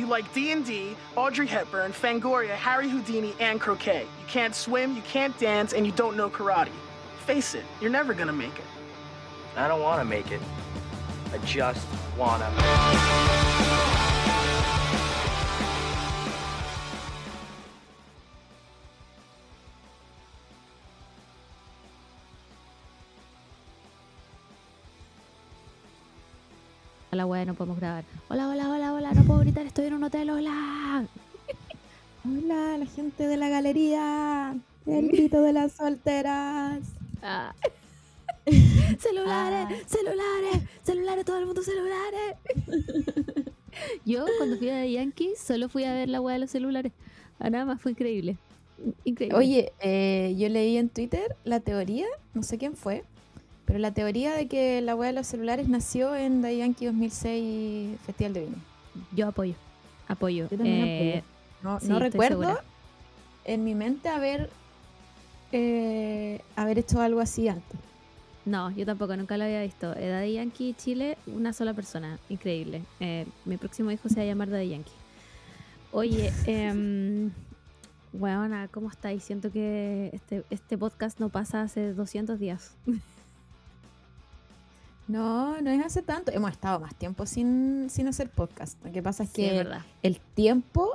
You like D&D, Audrey Hepburn, Fangoria, Harry Houdini, and croquet. You can't swim, you can't dance, and you don't know karate. Face it, you're never gonna make it. I don't want to make it. I just wanna. La weá, no podemos grabar. Hola, hola, hola, hola, no puedo gritar, estoy en un hotel, hola. Hola, la gente de la galería. El grito de las solteras. Ah. celulares, celulares, celulares, todo el mundo celulares. Yo cuando fui a Yankee solo fui a ver la weá de los celulares. Ah, nada más fue increíble. Increíble. Oye, eh, yo leí en Twitter la teoría, no sé quién fue, pero la teoría de que la wea de los celulares nació en The Yankee 2006 Festival de Vino. yo apoyo. Apoyo. Yo también Eh, No, Sí, no recuerdo segura. en mi mente haber, eh, haber hecho algo así antes. No, yo tampoco, nunca lo había visto. Eh, Daddy Yankee Chile, una sola persona, increíble. Eh, mi próximo hijo se va a llamar Daddy Yankee. Oye, eh, weona, ¿cómo estáis? Siento que este, este podcast no pasa hace 200 días. No, no es hace tanto. Hemos estado más tiempo sin, sin hacer podcast. Lo que pasa es Sí, que el tiempo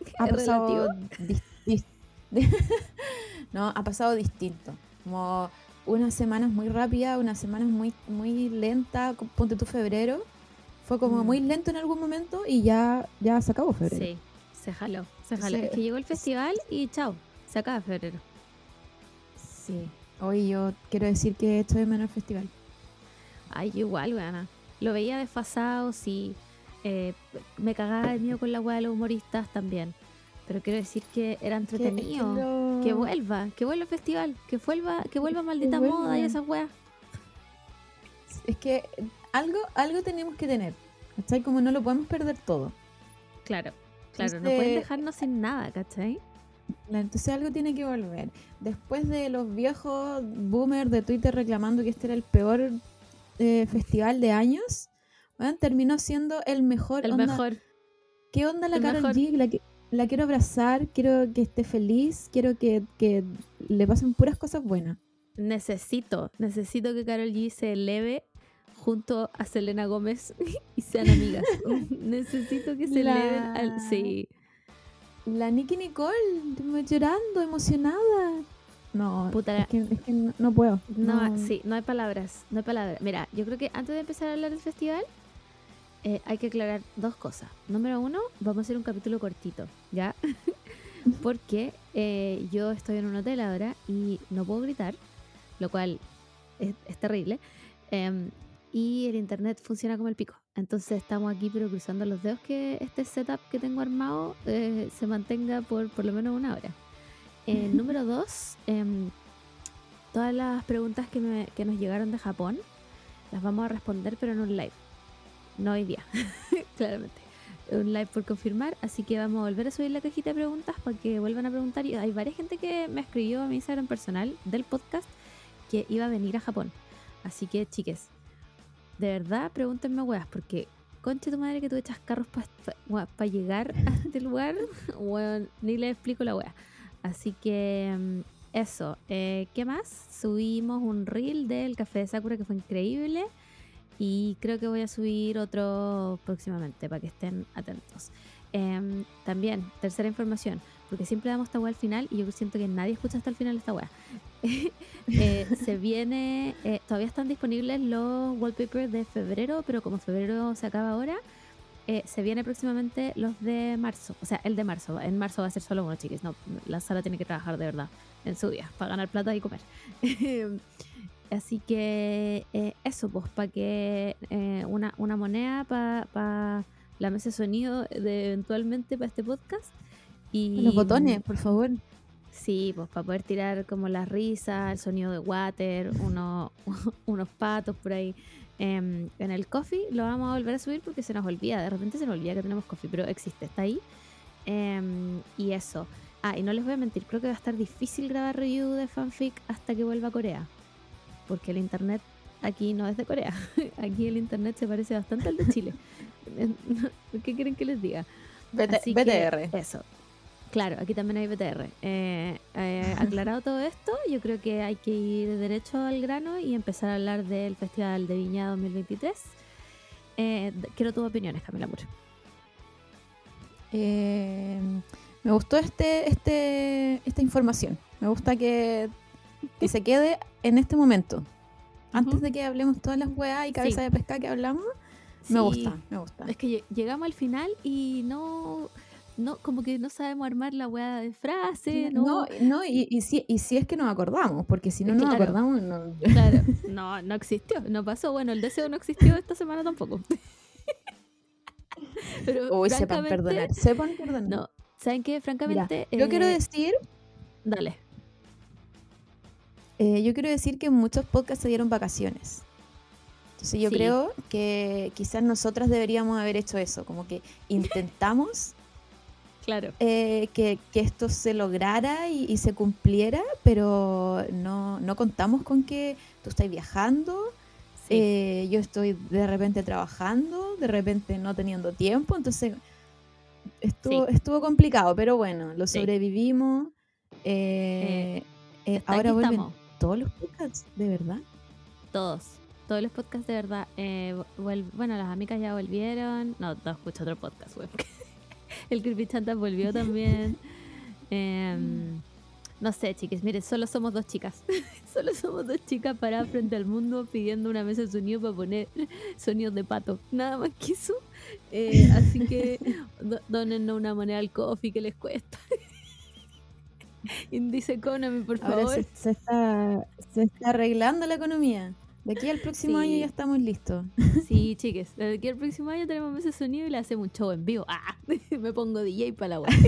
ha pasado no, ha pasado distinto. Como unas semanas muy rápidas, unas semanas muy, muy lentas. co- Ponte tu febrero. Fue como Mm. muy lento en algún momento y ya, ya se acabó febrero. Sí, se jaló, se jaló. Sí. Es que llegó el festival y chao, se acaba febrero. Sí. Hoy yo quiero decir que estoy de menos el festival. Ay, igual, weona. Lo veía desfasado, sí. Eh, me cagaba de miedo con la weá de los humoristas también. Pero quiero decir que era Que- que entretenido. lo- Que vuelva, que vuelva el festival, que vuelva, que vuelva maldita vuelva. moda y esas weas. Es que algo, algo tenemos que tener. ¿Cachai? Como no lo podemos perder todo. Claro, claro, no pueden dejarnos sin nada, ¿cachai? Entonces algo tiene que volver. Después de los viejos boomers de Twitter reclamando que este era el peor eh, festival de años, bueno, terminó siendo el mejor. El Onda, mejor. ¿Qué onda la mejor. G? La, qui- la quiero abrazar, quiero que esté feliz, quiero que, que le pasen puras cosas buenas. Necesito, necesito que Carol G se eleve junto a Selena Gómez y sean amigas. necesito que se La- eleven al... Sí. La Nicky Nicole, llorando, emocionada. No, Puta, es que, es que no, puedo. No, sí, no hay palabras, no hay palabras. Mira, yo creo que antes de empezar a hablar del festival, eh, hay que aclarar dos cosas. Número uno, vamos a hacer un capítulo cortito, ¿ya? Porque eh, yo estoy en un hotel ahora y no puedo gritar, lo cual es, es terrible. Em, y el internet funciona como el pico. Entonces estamos aquí, pero cruzando los dedos que este setup que tengo armado eh, se mantenga por por lo menos una hora. Eh, número dos, em, todas las preguntas que, me- que nos llegaron de Japón las vamos a responder, pero en un live. No hoy día, claramente. Un live por confirmar, así que vamos a volver a subir la cajita de preguntas para que vuelvan a preguntar. Y hay varias gente que me escribió a mi Instagram personal del podcast que iba a venir a Japón. Así que, chiques, de verdad, pregúntenme weas, porque conche tu madre que tú echas carros para llegar a este lugar, weón, ni le explico la wea. Así que mm, eso, eh, ¿qué más? Subimos un reel del café de Sakura que fue increíble y creo que voy a subir otro próximamente para que estén atentos. Em, también, tercera información, porque siempre damos esta wea al final y yo siento que nadie escucha hasta el final esta wea. Eh, se viene, eh, todavía están disponibles los wallpapers de febrero, pero como febrero se acaba ahora, eh, se viene próximamente los de marzo. O sea, el de marzo. En marzo va a ser solo uno, chiquis. No, la sala tiene que trabajar de verdad en su día para ganar plata y comer. Así que eso, pues, para que una, una moneda para la mesa de sonido de eventualmente para este podcast. Y Los botones, por favor. Sí, pues para poder tirar como las risas, el sonido de water, uno- unos patos por ahí. Em, en el coffee lo vamos a volver a subir porque se nos olvida, de repente se nos olvida que tenemos coffee, pero existe, está ahí. Em, y eso. Ah, y no les voy a mentir, creo que va a estar difícil grabar review de fanfic hasta que vuelva a Corea. Porque el internet aquí no es de Corea. Aquí el internet se parece bastante al de Chile. ¿Qué quieren que les diga? BT- Así que BTR. eso. Claro, aquí también hay BTR. Eh, eh, aclarado todo esto, yo creo que hay que ir derecho al grano y empezar a hablar del Festival de Viña 2023. Eh, quiero tus opiniones, Camila Muro. Eh, me gustó este, este, esta información. Me gusta que, que se quede en este momento. Antes de que hablemos todas las weas y cabeza Sí. de pesca que hablamos, me gusta, me gusta. Es que lle- llegamos al final y no, no, como que no sabemos armar la weá de frase, no, No, no y, y si, y si es que nos acordamos, porque si no nos claro. acordamos, no. Claro, no, no existió, no pasó. Bueno, el deseo no existió esta semana tampoco. Pero Uy, sepan perdonar, sepan perdonar. No, ¿saben qué? Mira, Francamente. yo quiero eh, decir, Dale. eh, yo quiero decir que muchos podcasts se dieron vacaciones. Entonces yo Sí. creo que quizás nosotras deberíamos haber hecho eso, como que intentamos Claro. eh, que, que esto se lograra y, y se cumpliera, pero no, no contamos con que tú estás viajando, Sí. eh, yo estoy de repente trabajando, de repente no teniendo tiempo, entonces estuvo, Sí. estuvo complicado, pero bueno, lo sobrevivimos. eh, eh, ahora vuelven estamos. todos los podcasts, de verdad. Todos. Todos los podcasts de verdad. eh, bueno, las amigas ya volvieron. No, no escucho otro podcast, güey. El Creepy Chantas volvió también. Em, no sé, chiques. Miren, solo somos dos chicas. solo somos dos chicas paradas frente al mundo pidiendo una mesa de sonido para poner sonidos de pato. Nada más que eso. Eh, así que do- donen una moneda al coffee que les cuesta. Indice Economy, por Ahora favor. se, se está, se está arreglando la economía. De aquí al próximo año ya estamos listos. Sí, chiques. Desde aquí al próximo año tenemos mesa de sonido y le hacemos un show en vivo. ¡Ah! Me pongo DJ para la web.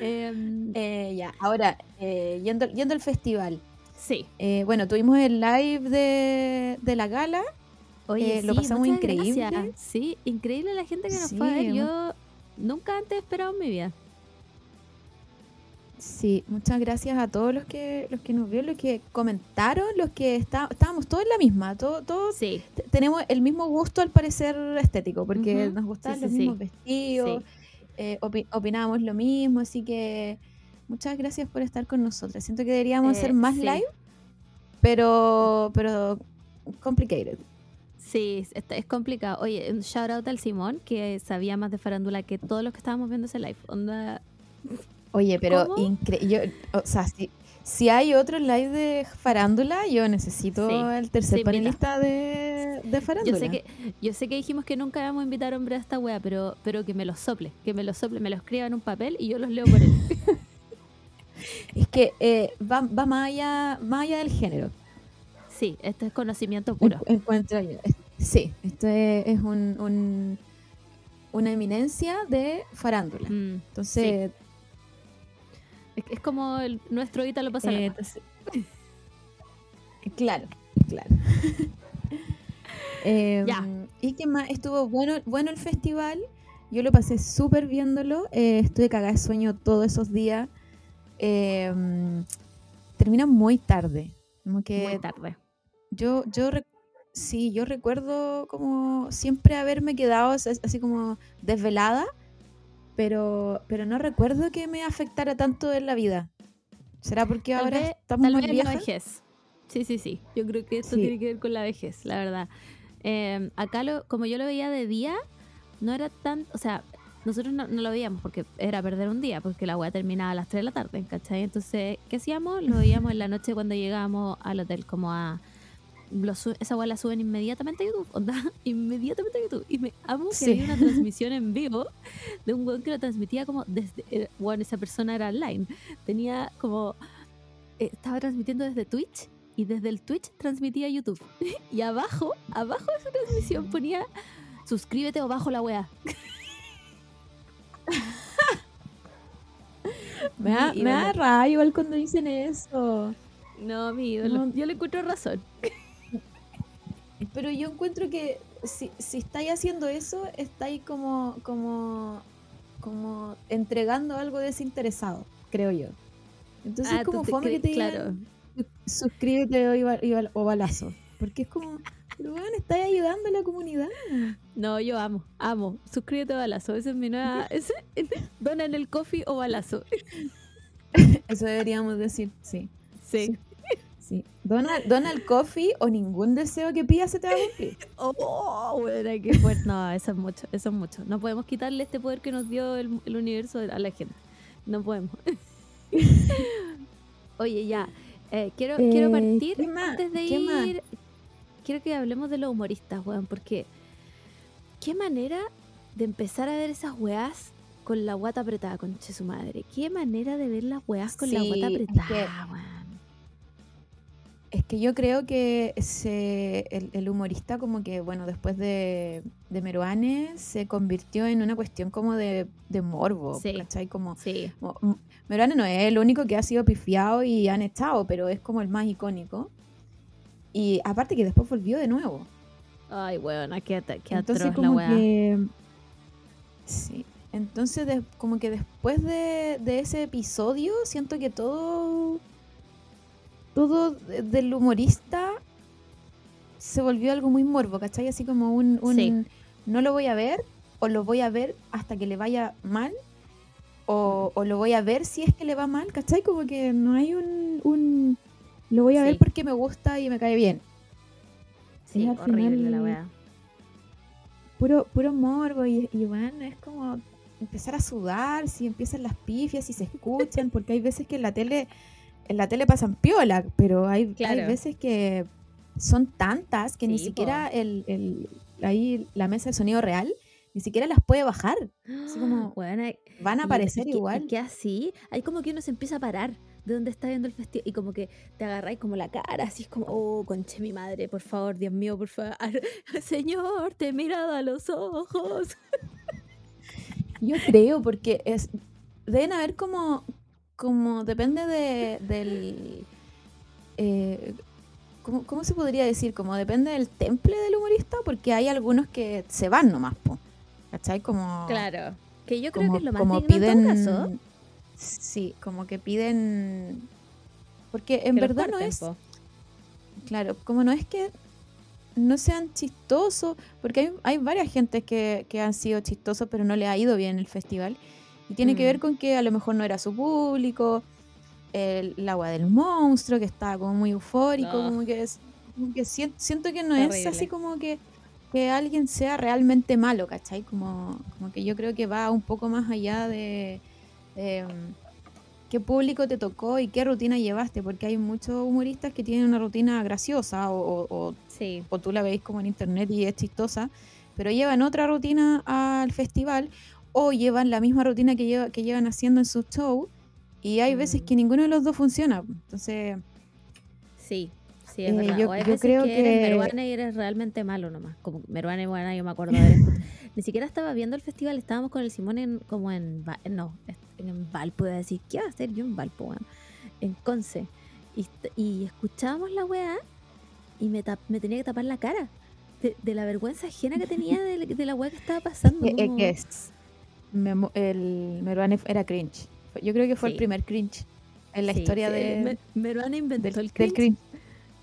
Em, Eh, ya, ahora, eh, yendo, yendo al festival. sí. Eh, bueno, tuvimos el live de, de la gala. Oye, Eh, lo pasamos increíble. gracias. Sí, increíble la gente que nos fue a ver. Yo nunca antes he esperado en mi vida. Sí, muchas gracias a todos los que los que nos vieron, los que comentaron, los que está, estábamos todos en la misma. Todo, todos Sí, te- tenemos el mismo gusto al parecer estético, porque nos gustaban sí, los sí, mismos vestidos, eh, opi- opinábamos lo mismo, así que muchas gracias por estar con nosotras. Siento que deberíamos Eh, hacer más live, pero, pero complicated. sí, es, es complicado. Oye, un shout out al Simón, que sabía más de farándula que todos los que estábamos viendo ese live. Onda, Oye, pero increíble. O sea, si, si hay otro live de farándula, yo necesito Sí, el tercer panelista de, de farándula. Yo sé que yo sé que dijimos que nunca íbamos a invitar hombre a esta wea, pero, pero que me lo sople, que me lo sople, me lo escriba en un papel y yo los leo por él. Es que eh, va, va más, allá, más allá del género. Sí, esto es conocimiento puro. En- encuentro yo. Es- Sí, esto es, es un, un- una eminencia de farándula. Mm, Entonces, es, es como el- nuestro Ítalo pasa eh, entonces- claro, claro. Em, Ya. Y que más estuvo bueno, bueno el festival. Yo lo pasé súper viéndolo. eh, estuve cagada de sueño todos esos días. Em, termina muy tarde. Como que muy tarde. yo, yo sí, yo recuerdo como siempre haberme quedado as- así como desvelada, pero, pero no recuerdo que me afectara tanto en la vida. ¿Será porque Tal ahora vez, estamos tal más vez la vejez. Sí, sí, sí. Yo creo que esto Sí. tiene que ver con la vejez, la verdad. Eh, acá, lo, como yo lo veía de día, no era tan. O sea, nosotros no, no lo veíamos porque era perder un día, porque la weá terminaba a las 3 de la tarde, ¿cachai? Entonces, ¿qué hacíamos? Lo veíamos en la noche cuando llegábamos al hotel, como a. lo esa weá la suben inmediatamente a YouTube, onda, inmediatamente a YouTube. Y me amo que Sí. había una transmisión en vivo de un weón que lo transmitía como desde. eh, Bueno, esa persona era online. Tenía como eh, estaba transmitiendo desde Twitch y desde el Twitch transmitía a YouTube. Y abajo, abajo de su transmisión ponía suscríbete o bajo la weá. Me da, me da rabia igual cuando dicen eso. No, mi ídolo. No. Yo le encuentro razón. Pero yo encuentro que si, si estáis haciendo eso, estáis como, como, como entregando algo desinteresado, creo yo. Entonces Ah, es como fome que te claro. digan, suscríbete o, o balazo. Porque es como, Pero bueno, estáis ayudando a la comunidad. No, yo amo, amo. Suscríbete a Balazo. Esa es mi nueva. ese- Dona en el coffee o Balazo. Eso deberíamos decir, sí. Sí. Sí. Dona, dona el coffee o ningún deseo que pidas se te va a cumplir. Oh, bueno, qué fuerte. No, eso es mucho, eso es mucho. No podemos quitarle este poder que nos dio el, el universo a la gente. No podemos. Oye, ya. eh, quiero, quiero Eh, partir antes de ¿Qué más? ir. Quiero que hablemos de los humoristas, weón, porque qué manera de empezar a ver esas weás con la guata apretada, conche su madre. Qué manera de ver las weás con la guata es apretada, que- weón. Es que yo creo que se, el, el humorista como que, bueno, después de, de Meruane se convirtió en una cuestión como de, de morbo, Sí. ¿cachai? Como, Sí, mo- m- Meruane no es el único que ha sido pifiado y han estado, pero es como el más icónico. Y aparte que después volvió de nuevo. ay, weón, qué, qué Entonces atroz la como weá. que... Sí. Entonces de- como que después de, de ese episodio siento que todo... Todo de- del humorista se volvió algo muy morbo, ¿cachai? Así como un... un Sí. No lo voy a ver o lo voy a ver hasta que le vaya mal o, o lo voy a ver si es que le va mal, ¿cachai? Como que no hay un... un lo voy a Sí. ver porque me gusta y me cae bien. Sí, al horrible la final- weá. puro, puro morbo y, y bueno, es como empezar a sudar si empiezan las pifias, si se escuchan, porque hay veces que en la tele, en la tele pasan piola, pero hay, veces que son tantas que ni siquiera el, el- ahí la mesa de sonido real ni siquiera las puede bajar. Así como Weón, hay- van a aparecer y que- igual. Y que así, hay como que uno se empieza a parar de donde está viendo el festival y como que te agarráis como la cara, así es como, oh, conche mi madre, por favor, Dios mío, por favor, Señor, te he mirado a los ojos. Yo creo, porque es deben haber como, como depende de, del... eh, ¿cómo, cómo se podría decir? Como depende del temple del humorista, porque hay algunos que se van nomás, po, ¿cachai? Como, Claro, que yo creo como, que es lo más como piden... en todo caso. Sí, como que piden... Porque en que verdad no es... po. Claro, como no es que no sean chistosos, porque hay, hay varias gentes que, que han sido chistosos, pero no le ha ido bien el festival. Y tiene que Mm. ver con que a lo mejor no era su público, el, el agua del monstruo, que estaba como muy eufórico, No. como que, es, como que sien- siento que no es así como que, que alguien sea realmente malo, ¿cachai? Como, como que yo creo que va un poco más allá de... de, mm, qué público te tocó y qué rutina llevaste, porque hay muchos humoristas que tienen una rutina graciosa o, o- o- Sí, o tú la veis como en internet y es chistosa, pero llevan otra rutina al festival o llevan la misma rutina que, lleva, que llevan haciendo en sus shows y hay veces Mm. que ninguno de los dos funciona. Entonces, sí, sí, es Eh, verdad. yo- o hay yo veces creo que eres que- Meruane y eres realmente malo nomás. Como Meruane, bueno, yo me acuerdo de Ni siquiera estaba viendo el festival, estábamos con el Simón en, como en, Va- no, en Valpo, iba a decir, ¿qué va a hacer yo en Valpo, weón? En Conce. Y, y escuchábamos la weá y me, tap- me tenía que tapar la cara de, de la vergüenza ajena que tenía de, de la weá que estaba pasando. eh, como- es- Memo- el Meruane era cringe. Yo creo que fue Sí. el primer cringe en la Sí, historia sí, de, Me- Meruane inventó del, el del cringe. cringe.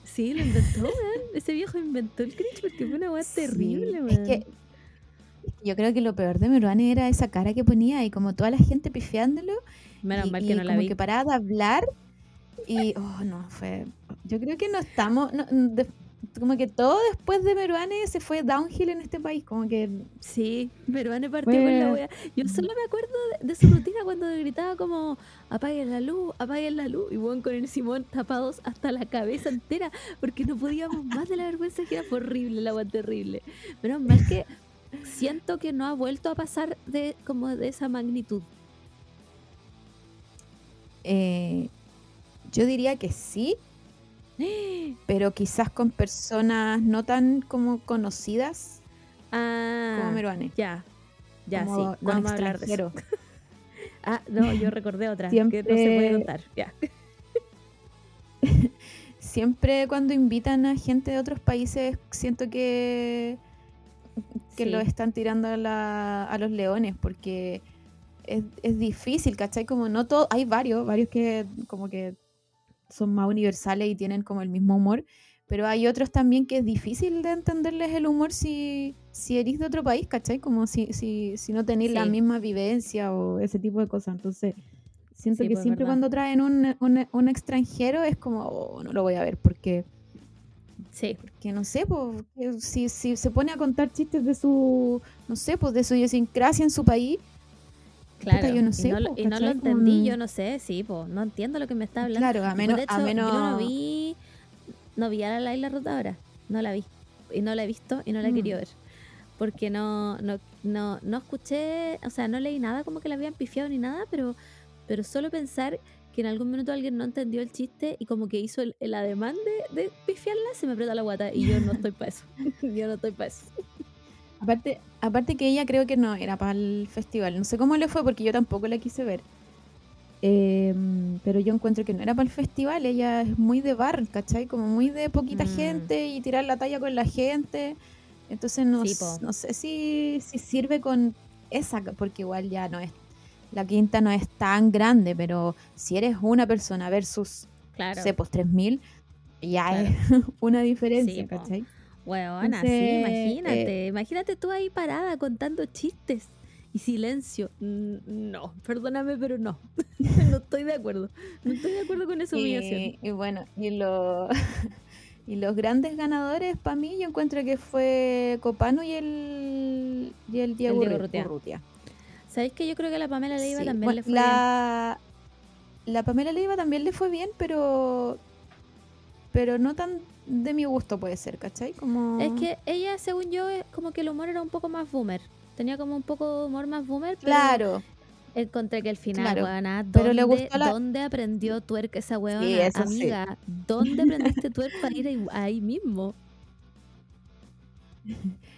Sí, lo inventó, weón. Ese viejo inventó el cringe porque fue una weá terrible, weón. Es que yo creo que lo peor de Meruane era esa cara que ponía y como toda la gente pifiándolo Menos y, mal y que no la como vi. que paraba de hablar y oh no fue yo creo que no estamos no, de- como que todo después de Meruane se fue downhill en este país como que Sí, Meruane partió con la wea. Yo solo me acuerdo de, de su rutina cuando gritaba como apaguen la luz, apaguen la luz. Y weón con el Simón tapados hasta la cabeza entera porque no podíamos más de la vergüenza que era horrible, el agua terrible. Menos mal que siento que no ha vuelto a pasar de como de esa magnitud. eh, yo diría que sí pero quizás con personas no tan como conocidas Ah, como Meruane ya. Ya, como sí. con Vamos a hablar de eso. Ah, no, yo recordé otra que no se puede Siempre- contar. Ya. siempre cuando invitan a gente de otros países siento que que Sí. lo están tirando a, la- a los leones porque es, es difícil, ¿cachai? Como no todo, hay varios, varios que como que son más universales y tienen como el mismo humor, pero hay otros también que es difícil de entenderles el humor si, si eres de otro país, ¿cachai? Como si, si, si no tenéis la Sí. misma vivencia o ese tipo de cosas. Entonces, siento Sí, que pues, siempre verdad. cuando traen un, un- un extranjero es como, oh, no lo voy a ver, porque, Sí, porque no sé, pues, si, si se pone a contar chistes de su, no sé, pues de su idiosincrasia en su país, claro. yo no y sé, no, lo- po, y no lo entendí, Como- yo no sé, sí, pues, no entiendo lo que me está hablando. claro, a Pues, menos, de hecho, a menos... yo no vi, no vi a la Laila Rotadora, no la vi. Y no la he visto y no la he Mm. querido ver. Porque no, no, no, no escuché, o sea, no leí nada como que la habían pifiado ni nada, pero, pero solo pensar que en algún minuto alguien no entendió el chiste y como que hizo el, el ademán de, de pifiarla, se me aprieta la guata y yo no estoy para eso. yo no estoy para eso. Aparte, aparte que ella creo que no era para el festival. No sé cómo le fue porque yo tampoco la quise ver. Em, pero yo encuentro que no era para el festival. Ella es muy de bar, ¿cachai? Como muy de poquita Mm. gente y tirar la talla con la gente. Entonces no, Sí, sé si, si sirve con esa, porque igual ya no es. La quinta no es tan grande, pero si eres una persona versus, Claro. sé, pues 3000, ya Claro. es una diferencia, Sí, po. ¿Cachai? Huevona, sí, Entonces, imagínate. Imagínate tú ahí parada contando chistes y silencio. No, perdóname, pero no. no estoy de acuerdo. No estoy de acuerdo con esa humillación. Y, y bueno, y, lo- y los grandes ganadores para mí yo encuentro que fue Copano y el, y el Diego, Diego Ru- Urrutia. Urrutia. ¿Sabéis que yo creo que a la Pamela Leiva Sí, también bueno, le fue bien? la, la Pamela Leiva también le fue bien, pero pero no tan de mi gusto puede ser, ¿cachai? Como... Es que ella, según yo, es como que el humor era un poco más boomer. Tenía como un poco de humor más boomer, pero Claro, encontré que al final, Claro, huevona, pero le ¿dónde, gustó la- ¿dónde aprendió tuerca esa sí. Amiga, ¿dónde aprendiste tuerca para ir ahí, ahí mismo?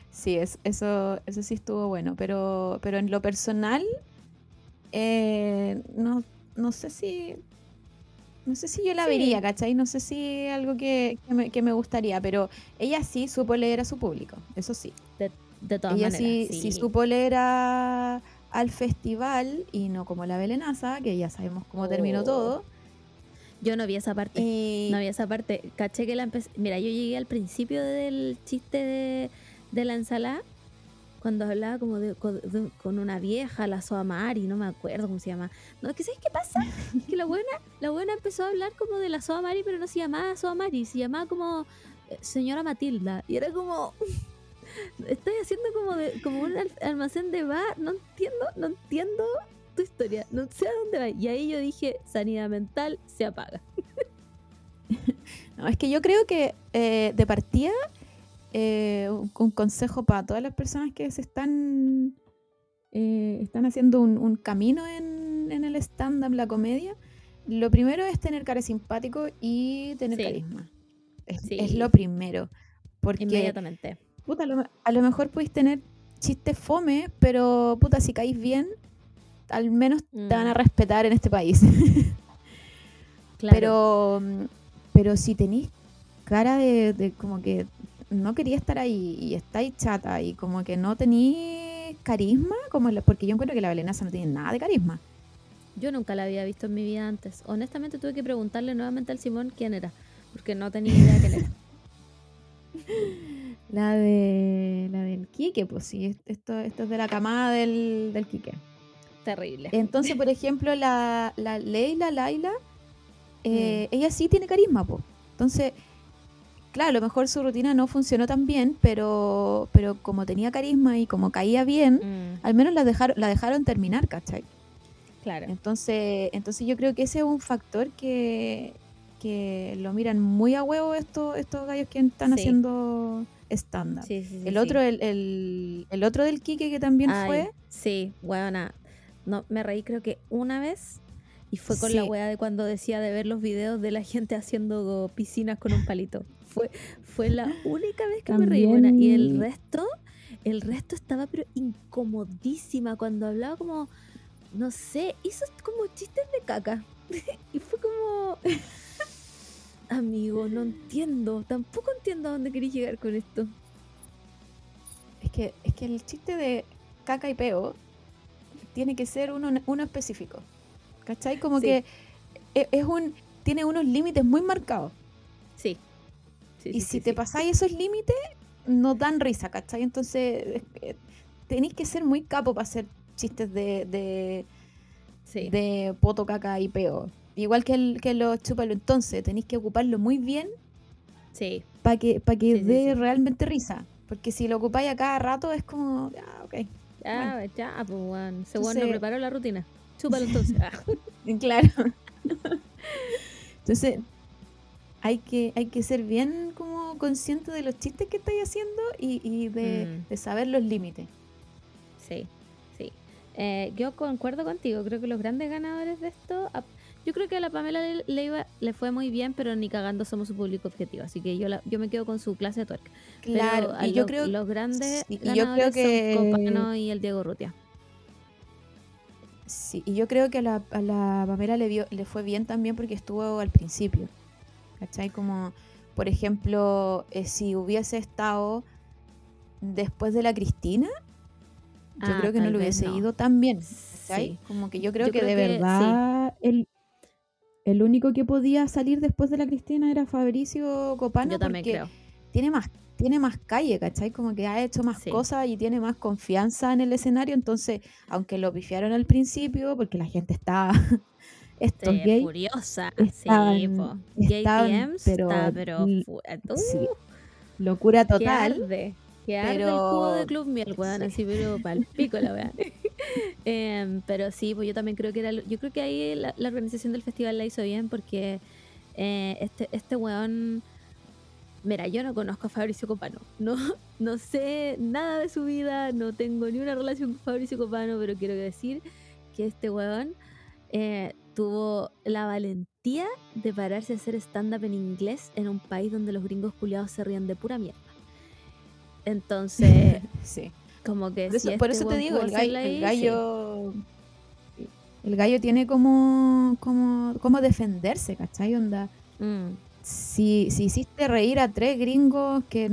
sí, es, eso, eso sí estuvo bueno, pero, pero en lo personal, eh, no, no sé si... No sé si yo la Sí. vería, ¿cachai? No sé si algo que, que me, que me gustaría, pero ella sí supo leer a su público, eso sí. De todas ella maneras. sí, sí. sí supo leer a- al festival y no como la Belenaza, que ya sabemos cómo terminó Oh. todo. Yo no vi esa parte. Y No vi esa parte. Caché que la empecé. Mira, yo llegué al principio del chiste de, de la ensalada. Cuando hablaba como de, con, de- con una vieja, la Soamari, no me acuerdo cómo se llama. No, que ¿sabes qué pasa? Que la buena, la buena empezó a hablar como de la Soamari, pero no se llamaba Soamari, se llamaba como eh, señora Matilda. Y era como. Estoy haciendo como de, como un al- almacén de bar. No entiendo, no entiendo tu historia. No sé a dónde va. Y ahí yo dije, sanidad mental se apaga. no, es que yo creo que eh, de partida, eh, un, consejo para todas las personas que se están, eh, están haciendo un, un camino en, en el stand-up, la comedia, lo primero es tener cara simpático y tener Sí. carisma. Es, Sí. es lo primero. Porque Inmediatamente. puta, a, lo, me- a lo mejor podéis tener chistes fome, pero puta, si caís bien, al menos te van a Mm. respetar en este país. Claro. Pero, mm, pero si tenéis cara de, de como que no quería estar ahí y estáis chata y como que no tenéis carisma, como la- porque yo encuentro que la Belenaza no tiene nada de carisma. Yo nunca la había visto en mi vida antes. Honestamente tuve que preguntarle nuevamente al Simón quién era, porque no tenía idea quién era. La de la del Quique, pues sí, es- esto, esto es de la camada del, del Quique. Terrible. Entonces, por ejemplo, la, la Leila, Laila, eh, Mm. ella sí tiene carisma, po. Entonces, claro, a lo mejor su rutina no funcionó tan bien, pero, pero como tenía carisma y como caía bien, Mm, al menos la dejaron, la dejaron terminar, ¿cachai? claro. Entonces, entonces yo creo que ese es un factor que, que lo miran muy a huevo estos, estos gallos que están Sí. haciendo stand-up. Sí, sí, sí, el otro, el, el, el otro del Quique que también Ay, fue, Sí, weona. No, me reí creo que una vez y fue con la wea de cuando decía de ver los videos de la gente haciendo piscinas con un palito. Fue, fue la única vez que me reí, buena. Y el resto, el resto estaba pero incomodísima cuando hablaba como, no sé, hizo como chistes de caca. y fue como, amigo, no entiendo, tampoco entiendo a dónde queréis llegar con esto. Es que, es que el chiste de caca y peo tiene que ser uno, uno específico. ¿Cachai? Como Sí. que e- es un. tiene unos límites muy marcados. Sí. Sí, y sí, si sí, te pasáis esos límites, no dan risa, ¿cachai? Entonces, eh, tenéis que ser muy capo para hacer chistes de, de, Sí. de poto, caca y peo. Igual que, el, que los chúpalo. Entonces, tenéis que ocuparlo muy bien Sí, para que, pa que dé realmente risa. Porque si lo ocupáis a cada rato, es como, ah, ok. ya, ya, pues. Ese weón no preparó la rutina. Chúpalo entonces. Ah. Claro. Entonces, hay que, hay que ser bien como consciente de los chistes que estáis haciendo y, y de, Mm. de saber los límites. Sí, sí. Eh, yo concuerdo contigo. Creo que los grandes ganadores de esto. Yo creo que a la Pamela Le- Leiva le fue muy bien, pero ni cagando somos su público objetivo. Así que yo, la- yo me quedo con su clase de tuerca. Claro, y yo lo- creo los grandes sí, y yo creo ganadores que- son Copano y el Diego Rutia. Sí, y yo creo que a la, a la Pamela le, vio, le fue bien también porque estuvo al principio. ¿Cachai? Como, por ejemplo, eh, si hubiese estado después de la Cristina, yo Ah, creo que no vez hubiese no. ido tan bien. ¿cachai? Sí. Como que yo creo Yo que creo de que sí. verdad el, el único que podía salir después de la Cristina era Fabricio Copano Yo también porque creo. tiene más tiene más calle, ¿cachai? Como que ha hecho más Sí. cosas y tiene más confianza en el escenario, entonces, aunque lo pifiaron al principio, porque la gente estaba estos Sí, gays, furiosa. estaban- sí, estaban, DMs pero está, pero fu- uh, sí, locura que total. arde. Que arde el pero- cubo de Club Miel, weón, sí. así, pero pal pico la weón. Em, pero sí, pues yo también creo que era. Yo creo que ahí la, la organización del festival la hizo bien porque eh, este, este weón. Mira, yo no conozco a Fabricio Copano. No, no sé nada de su vida, no tengo ni una relación con Fabricio Copano, pero quiero decir que este weón eh, tuvo la valentía de pararse a hacer stand-up en inglés en un país donde los gringos culiados se rían de pura mierda. Entonces, sí. como que Por eso, si por este eso te digo, el gallo, el gallo, el gallo tiene como, como, como defenderse, ¿cachai? Onda. Mm, si, si hiciste reír a tres gringos que,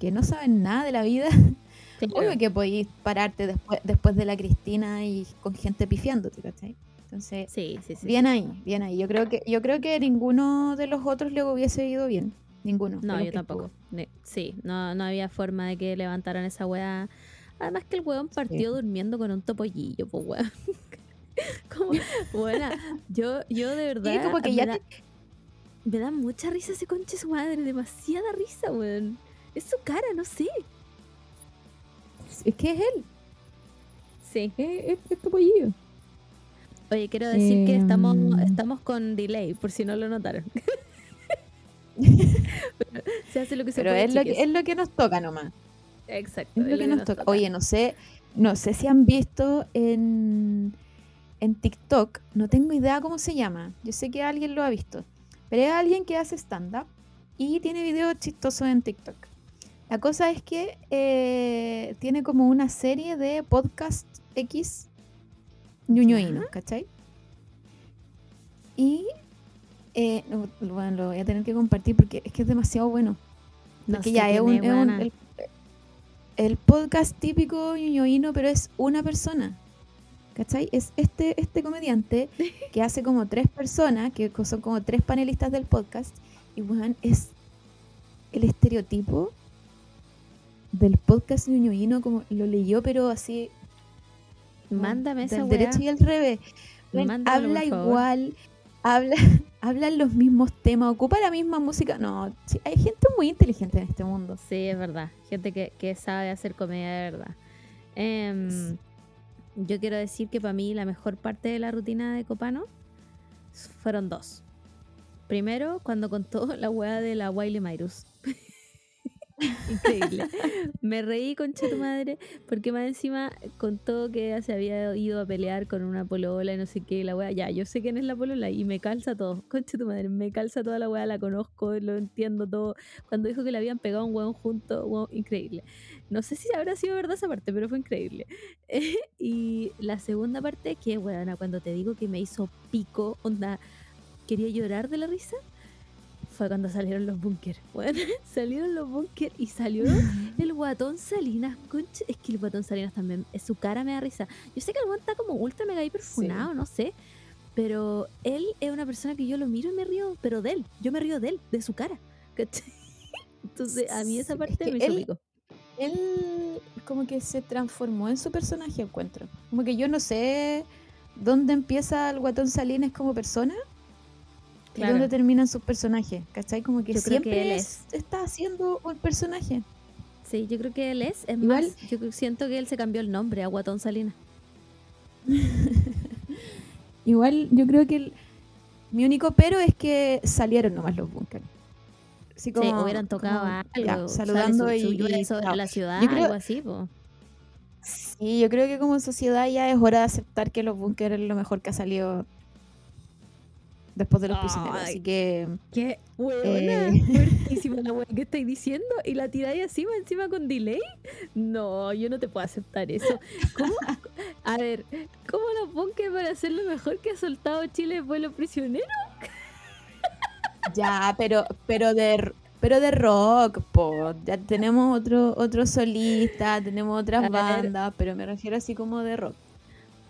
que no saben nada de la vida, claro. obvio que podéis pararte después, después de la Cristina y con gente pifiándote, ¿cachai? Entonces, Sí, sí, sí. bien ahí, bien ahí. Yo creo que, yo creo que ninguno de los otros le hubiese ido bien. Ninguno. No, yo tampoco. estuvo. Sí, no, no había forma de que levantaran esa weá. Además que el weón partió durmiendo con un topollillo, pues weón. como, buena, yo, yo de verdad. Sí, como que me ya da, te- me da mucha risa ese conche su madre, demasiada risa, weón. Es su cara, no sé. Es que es él. Sí. Es, es, es Topollillo. Oye, quiero decir que estamos, Em. estamos con delay, por si no lo notaron. se hace lo que se Pero puede, es lo, que, es lo que nos toca nomás. Exacto. Es lo que nos toca. Oye, no sé, no sé si han visto en, en TikTok, no tengo idea cómo se llama. Yo sé que alguien lo ha visto. Pero es alguien que hace stand-up y tiene videos chistosos en TikTok. La cosa es que eh, tiene como una serie de podcast X ñuñoínos, ¿cachai? Y eh, no, bueno, lo voy a tener que compartir porque es que es demasiado bueno. No Porque ya es un, es, el, el podcast típico ñoñoíno, pero es una persona. ¿Cachai? Es este, este comediante que hace como tres personas, que son como tres panelistas del podcast, y weón, es el estereotipo del podcast ñoñoíno, como lo leyó, pero así Mándame esa del weá. derecho y al revés. Habla igual, habla, hablan los mismos temas, ocupa la misma música. No, sí, hay gente muy inteligente en este mundo. Sí, es verdad. Gente que, que sabe hacer comedia de verdad. Em, yo quiero decir que para mí la mejor parte de la rutina de Copano fueron dos. Primero, cuando contó la weá de la Wiley Myrus. Increíble. Me reí con tu madre porque más encima contó que se había ido a pelear con una polola y no sé qué, la weá, ya, yo sé quién es la polola y me calza todo. Concha tu madre, me calza toda la weá, la conozco, lo entiendo todo. Cuando dijo que le habían pegado un weón junto, weón, increíble. No sé si habrá sido verdad esa parte, pero fue increíble. y la segunda parte, que weona, cuando te digo que me hizo pico, onda, quería llorar de la risa, fue cuando salieron los bunkers. Bueno, salieron los bunkers y salió el guatón Salinas. Concha, es que el guatón Salinas también, su cara me da risa. Yo sé que el guatón está como ultra mega hiperfunado, no sé. Pero él es una persona que yo lo miro y me río, pero de él. Yo me río de él, de su cara. ¿cachai? Entonces, a mí esa Sí, es parte que me él-. Él como que se transformó en su personaje, encuentro. Como que yo no sé dónde empieza el guatón Salinas como persona Claro. dónde terminan sus personajes, ¿cachai? Como que Yo creo que siempre él es- está haciendo un personaje. Sí, yo creo que él es. Es Igual- más, yo siento que él se cambió el nombre a Guatón Salinas. Igual yo creo que el- mi único pero es que salieron nomás los bunkers. Así Sí, como, hubieran tocado como, algo. ya, saludando su- y, su chao. la ciudad, creo- algo así, po. Sí, yo creo que como sociedad ya es hora de aceptar que los bunkers es lo mejor que ha salido después de los prisioneros. Así que Qué huevona, Eh. fuertísima la que estáis diciendo y la tiráis encima, encima con delay. No, yo no te puedo aceptar eso. ¿Cómo? A ver, ¿cómo los bunkers para hacer lo mejor que ha soltado Chile después de los prisioneros? ya, pero, pero de pero de rock, po. Ya tenemos otro, otro solista, tenemos otras bandas, pero me refiero así como de rock.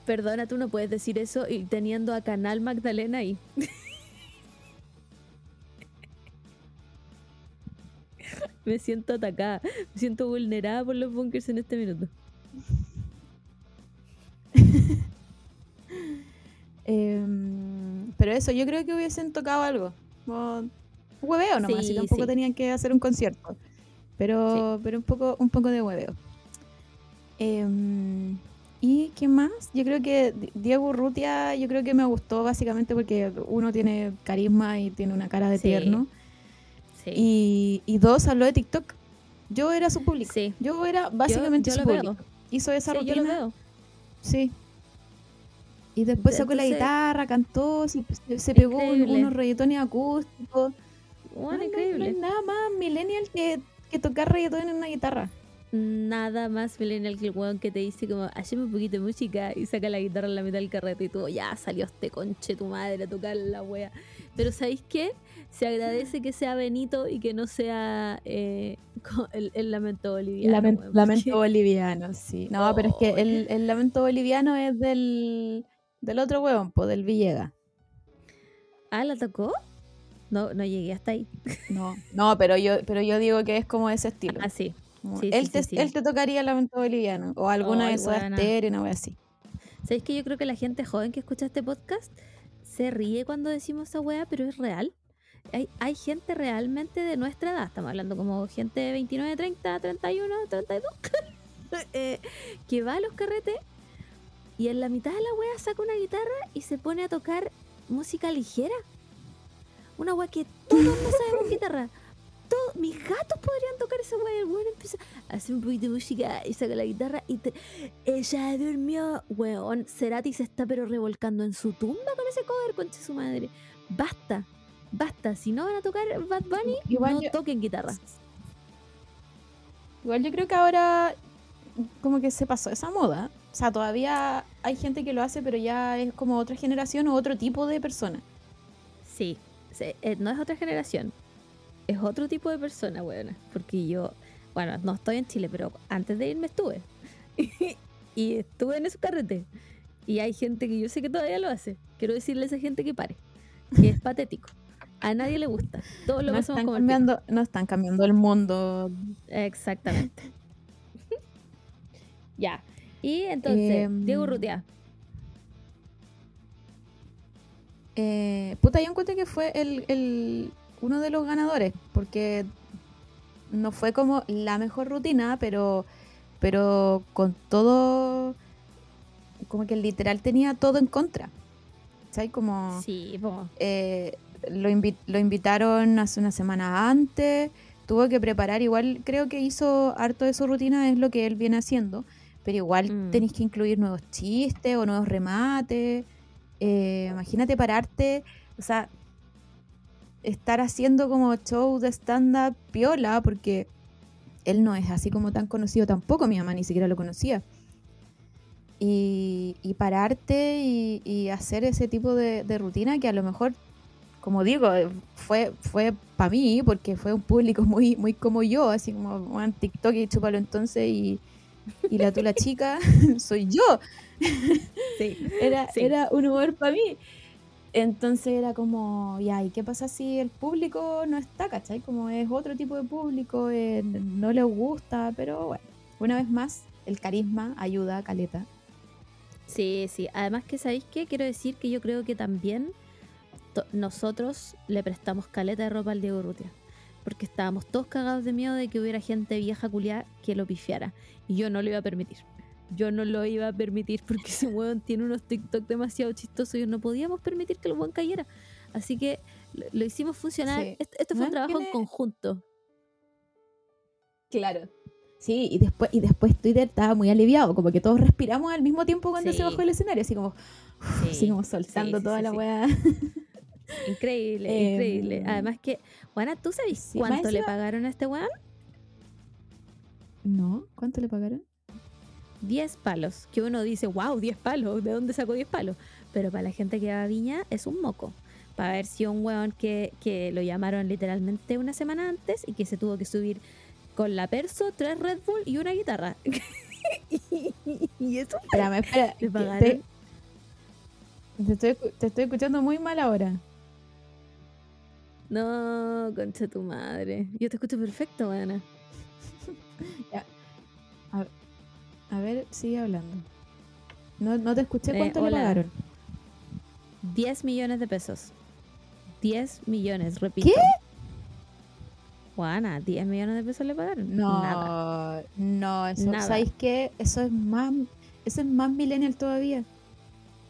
Perdona, tú no puedes decir eso y teniendo a Canal Magdalena ahí. Me siento atacada, me siento vulnerada por los bunkers en este minuto. Em, pero eso, yo creo que hubiesen tocado algo. Como hueveo nomás, Sí, y tampoco sí. tenían que hacer un concierto. Pero, pero un poco, un poco de hueveo. Em, ¿Y qué más? Yo creo que Di- Diego Urrutia, yo creo que me gustó básicamente porque uno tiene carisma y tiene una cara de Sí. tierno. Sí. Y, y dos, habló de TikTok. Yo era su público. Sí. Yo era básicamente yo su veo. público. Hizo esa Sí, yo lo rutina. veo. Sí. Y después sacó la guitarra, cantó, se, pegó un- unos reggaetones acústicos. Bueno, No, no- increíble. No, hay nada más millennial que, que tocar reggaetón en una guitarra. Nada más millennial que el weón que te dice como, haceme un poquito de música y saca la guitarra en la mitad del carrete y tú, ya salió este conche tu madre a tocar la wea. Pero ¿sabéis qué? Se agradece que sea Benito y que no sea eh, el, el lamento boliviano. Lamen- weón, lamento porque- boliviano, sí. No, pero es que Oh, el, el lamento boliviano es del, del otro huevón, po, del Villega. Ah, ¿la tocó? No, no llegué hasta ahí. No, no, pero yo, pero yo digo que es como ese estilo. Ah, sí. Él, sí, te, sí, sí. él te tocaría lamento boliviano. O alguna Ay, de esas estéreo, una así. ¿Sabéis que yo creo que la gente joven que escucha este podcast se ríe cuando decimos esa wea, pero es real? Hay, hay gente realmente de nuestra edad, estamos hablando como gente de 29, 30, 31, 32, eh, que va a los carretes y en la mitad de la wea saca una guitarra y se pone a tocar música ligera. Una wea que todos no sabemos guitarra. Mis gatos podrían tocar esa y El weón empieza a hacer un poquito de música y saca la guitarra y te, ella durmió, weón. Cerati se está pero revolcando en su tumba con ese cover, conche su madre. Basta, basta. Si no van a tocar Bad Bunny, Igual no yo- toquen guitarra. Igual yo creo que ahora como que se pasó esa moda. O sea, todavía hay gente que lo hace, pero ya es como otra generación o otro tipo de persona. Sí, sí, eh, no es otra generación. Es otro tipo de persona, weón. Porque yo, bueno, no estoy en Chile, pero antes de irme estuve. y estuve en esos carretes. Y hay gente que yo sé que todavía lo hace. Quiero decirle a esa gente que pare. Que es patético. A nadie le gusta. Todos lo No pasamos están, como cambiando, no están cambiando el mundo. Exactamente. ya. Y entonces, Em, Diego Rutia. Eh, puta, yo encuentro que fue el, el- uno de los ganadores, porque no fue como la mejor rutina, pero, pero con todo, como que literal tenía todo en contra. ¿Sabes? Como Sí, eh, lo, invi- lo invitaron hace una semana antes, tuvo que preparar, igual creo que hizo harto de su rutina, es lo que él viene haciendo, pero igual Mm. tenéis que incluir nuevos chistes o nuevos remates. eh, imagínate pararte, o sea, estar haciendo como show de stand-up piola, porque él no es así como tan conocido tampoco, mi mamá ni siquiera lo conocía. Y, y pararte y, y hacer ese tipo de, de rutina que a lo mejor, como digo, fue, fue para mí, porque fue un público muy, muy como yo, así como en TikTok y chúpalo entonces y, y la tú la chica, soy yo. Sí. Era, Sí. era un humor para mí. Entonces era como, ya, ¿y qué pasa si el público no está, cachai? Como es otro tipo de público, eh, no le gusta, pero bueno, una vez más, el carisma ayuda a Caleta. Sí, sí. Además que, ¿sabéis qué? Quiero decir que yo creo que también nosotros le prestamos caleta de ropa al Diego Rutia. Porque estábamos todos cagados de miedo de que hubiera gente vieja culiada que lo pifiara. Y yo no lo iba a permitir. Yo no lo iba a permitir porque ese weón tiene unos TikTok demasiado chistosos y no podíamos permitir que el weón cayera. Así que lo, lo hicimos funcionar. Sí. Esto, esto fue un trabajo en conjunto. Claro. Sí, y después, y después Twitter estaba muy aliviado, como que todos respiramos al mismo tiempo cuando Sí. se bajó del escenario, así como, así Sí, como soltando toda la weá. Increíble, Em, increíble. Además que, bueno, ¿tú sabes cuánto le pagaron a este weón? No, ¿cuánto le pagaron? 10 palos. Que uno dice, wow, 10 palos, ¿de dónde sacó 10 palos? Pero para la gente que va a Viña es un moco. Para ver si un weón que, que lo llamaron literalmente una semana antes y que se tuvo que subir con la perso, tres Red Bull y una guitarra. y, eso. Espérame. Le pagaron. Te, te estoy, te estoy escuchando muy mal ahora. No, concha tu madre. Yo te escucho perfecto, Ana. A ver, sigue hablando. No, no te escuché Eh, cuánto le pagaron. 10 millones de pesos. 10 millones, repito. ¿Qué? Juana, 10 millones de pesos le pagaron. Nada. No, no, eso, Nada. ¿sabéis qué? Eso es más, eso es más millennial todavía.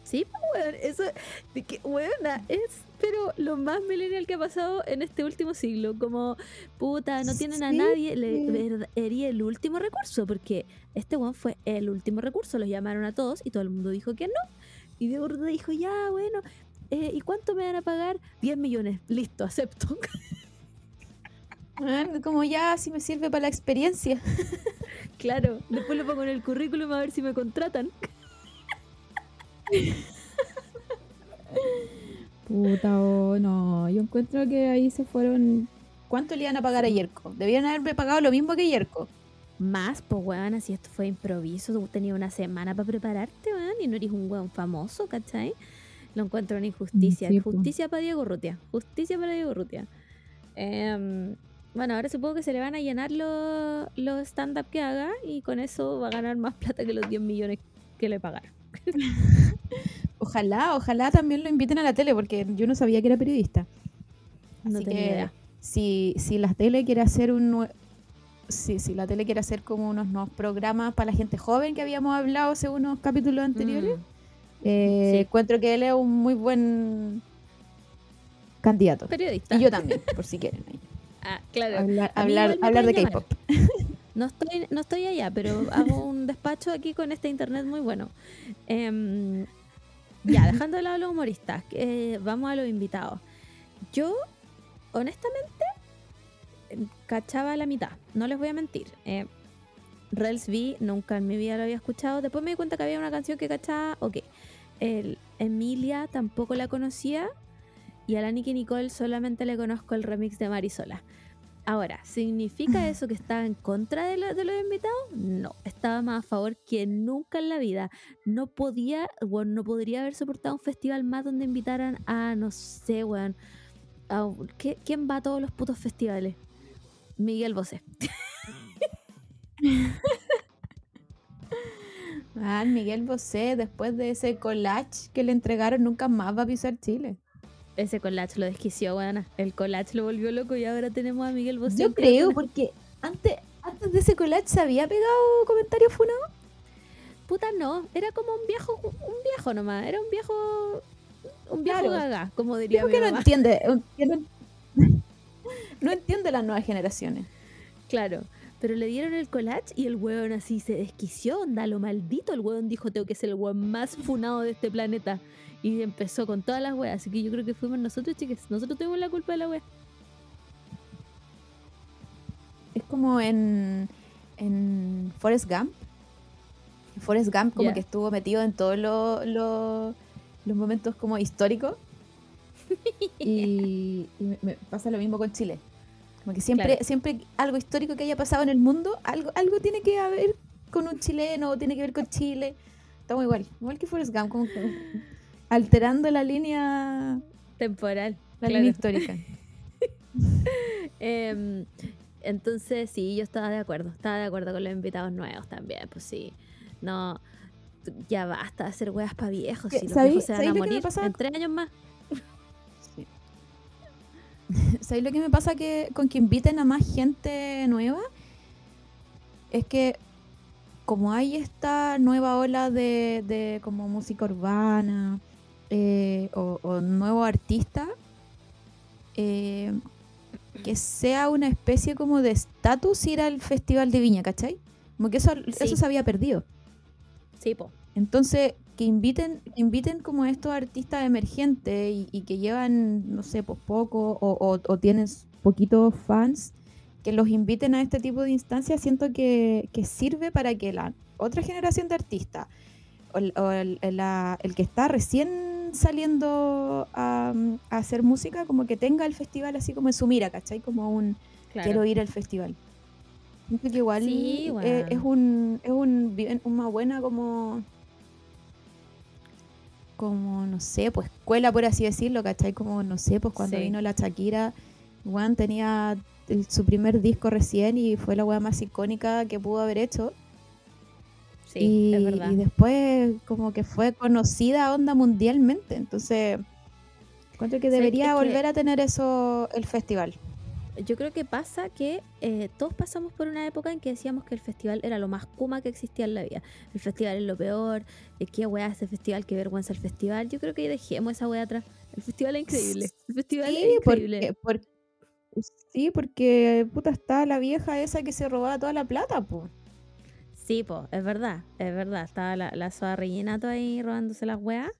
Sí, pues, weón, eso, de que, weona, es, pero lo más millennial que ha pasado en este último siglo, como, puta, no tienen a nadie, le, sería el último recurso, porque este weón fue el último recurso, los llamaron a todos y todo el mundo dijo que no, y Diego Rueda dijo, ya, bueno, eh, ¿y cuánto me van a pagar? 10 millones, listo, acepto. Como ya, si me sirve para la experiencia. claro, después lo pongo en el currículum a ver si me contratan. Puta, oh, no. Yo encuentro que ahí se fueron. ¿Cuánto le iban a pagar a Yerko? Debían haberme pagado lo mismo que Yerko. Más, pues, weón, así esto fue improviso. Tú tenías una semana para prepararte, weón, y no eres un weón famoso, ¿cachai? Lo encuentro una injusticia. Sí. Justicia para Diego Rutia. Justicia para Diego Rutia. Em, bueno, ahora supongo que se le van a llenar los, los stand-up que haga y con eso va a ganar más plata que los 10 millones que le pagaron. Ojalá, ojalá también lo inviten a la tele, porque yo no sabía que era periodista. No Así tenía que idea. si, si la tele quiere hacer un si, si la tele quiere hacer como unos nuevos programas para la gente joven que habíamos hablado hace unos capítulos anteriores, Mm, eh, sí. encuentro que él es un muy buen candidato. periodista. Y yo también, por si quieren. Ah, claro. Hablar, hablar, hablar de. K-pop. No estoy, no estoy allá, pero hago un despacho aquí con este internet muy bueno. Em, ya, dejando de lado los humoristas, eh, vamos a los invitados. Yo, honestamente, em, cachaba la mitad, no les voy a mentir. Eh, Rels V nunca en mi vida lo había escuchado. Después me di cuenta que había una canción que cachaba, ok. El, Emilia tampoco la conocía. Y a la Nicki Nicole solamente le conozco el remix de Marisola. Ahora, ¿significa eso que estaba en contra de, lo- de los invitados? No, estaba más a favor que nunca en la vida. No podía, bueno, no podría haber soportado un festival más donde invitaran a, no sé, weón. a- ¿qué- ¿Quién va a todos los putos festivales? Miguel Bosé. Ah, Miguel Bosé, después de ese collage que le entregaron, nunca más va a pisar Chile. Ese collage lo desquició, weón. El collage lo volvió loco y ahora tenemos a Miguel Bosé. Yo creo, porque antes, antes de ese collage se había pegado comentarios funados. Puta, no. Era como un viejo, un viejo nomás. Era un viejo. Un viejo Claro. gaga, como diría mi que no entiende, no entiende las nuevas generaciones. Claro, pero le dieron el collage y el weón así se desquició, onda, lo maldito. El weón dijo, tengo que ser el weón más funado de este planeta. Y empezó con todas las weas. Así que yo creo que fuimos nosotros, chiques. Nosotros tuvimos la culpa de la wea. Es como en, en Forrest Gump. Forrest Gump como que estuvo metido en todos los momentos como históricos. y y me, me pasa lo mismo con Chile. Como que siempre, Claro. siempre algo histórico que haya pasado en el mundo, algo, algo tiene que haber con un chileno, o tiene que ver con Chile. Estamos igual, igual que Forrest Gump. Como que alterando la línea, Temporal. la claro. línea histórica. Em, entonces, sí, yo estaba de acuerdo. Estaba de acuerdo con los invitados nuevos también. Pues sí. No. Ya basta de hacer weas para viejos. Si los ¿Sabéis- viejos se van a morir en tres años más. ¿Sabéis lo que me pasa que con que inviten a más gente nueva? Es que como hay esta nueva ola de, de como música urbana eh, o, o nuevo artista, eh, que sea una especie como de estatus ir al Festival de Viña, ¿cachai? Como que eso, Sí. eso se había perdido. Sí, po. Entonces, que inviten, inviten como a estos artistas emergentes y, y que llevan, no sé, pues poco o, o- o tienen poquitos fans, que los inviten a este tipo de instancias, siento que, que sirve para que la otra generación de artistas, o, el- o el, la- el que está recién saliendo a, a hacer música, como que tenga el festival así como en su mira, ¿cachai? Como un, Claro. quiero ir al festival. Siento que igual Sí, eh, es un es un, una buena como como no sé, pues escuela por así decirlo, ¿cachai? Como no sé, pues cuando Sí. vino la Shakira, Juan tenía el- su primer disco recién y fue la weá más icónica que pudo haber hecho. Sí, y, es verdad. y después como que fue conocida onda mundialmente. Entonces, encuentro que Sí, debería es que- volver a tener eso el festival. Yo creo que pasa que eh, todos pasamos por una época en que decíamos que el festival era lo más kuma que existía en la vida. El festival es lo peor. eh, qué weá ese festival, qué vergüenza el festival. Yo creo que dejemos esa weá atrás. El festival es increíble. El festival Sí, es increíble. porque, por- sí, porque puta está la vieja esa que se robaba toda la plata, pues. Sí, po, es verdad, es verdad. Estaba la, la soda rellenato ahí robándose las weas.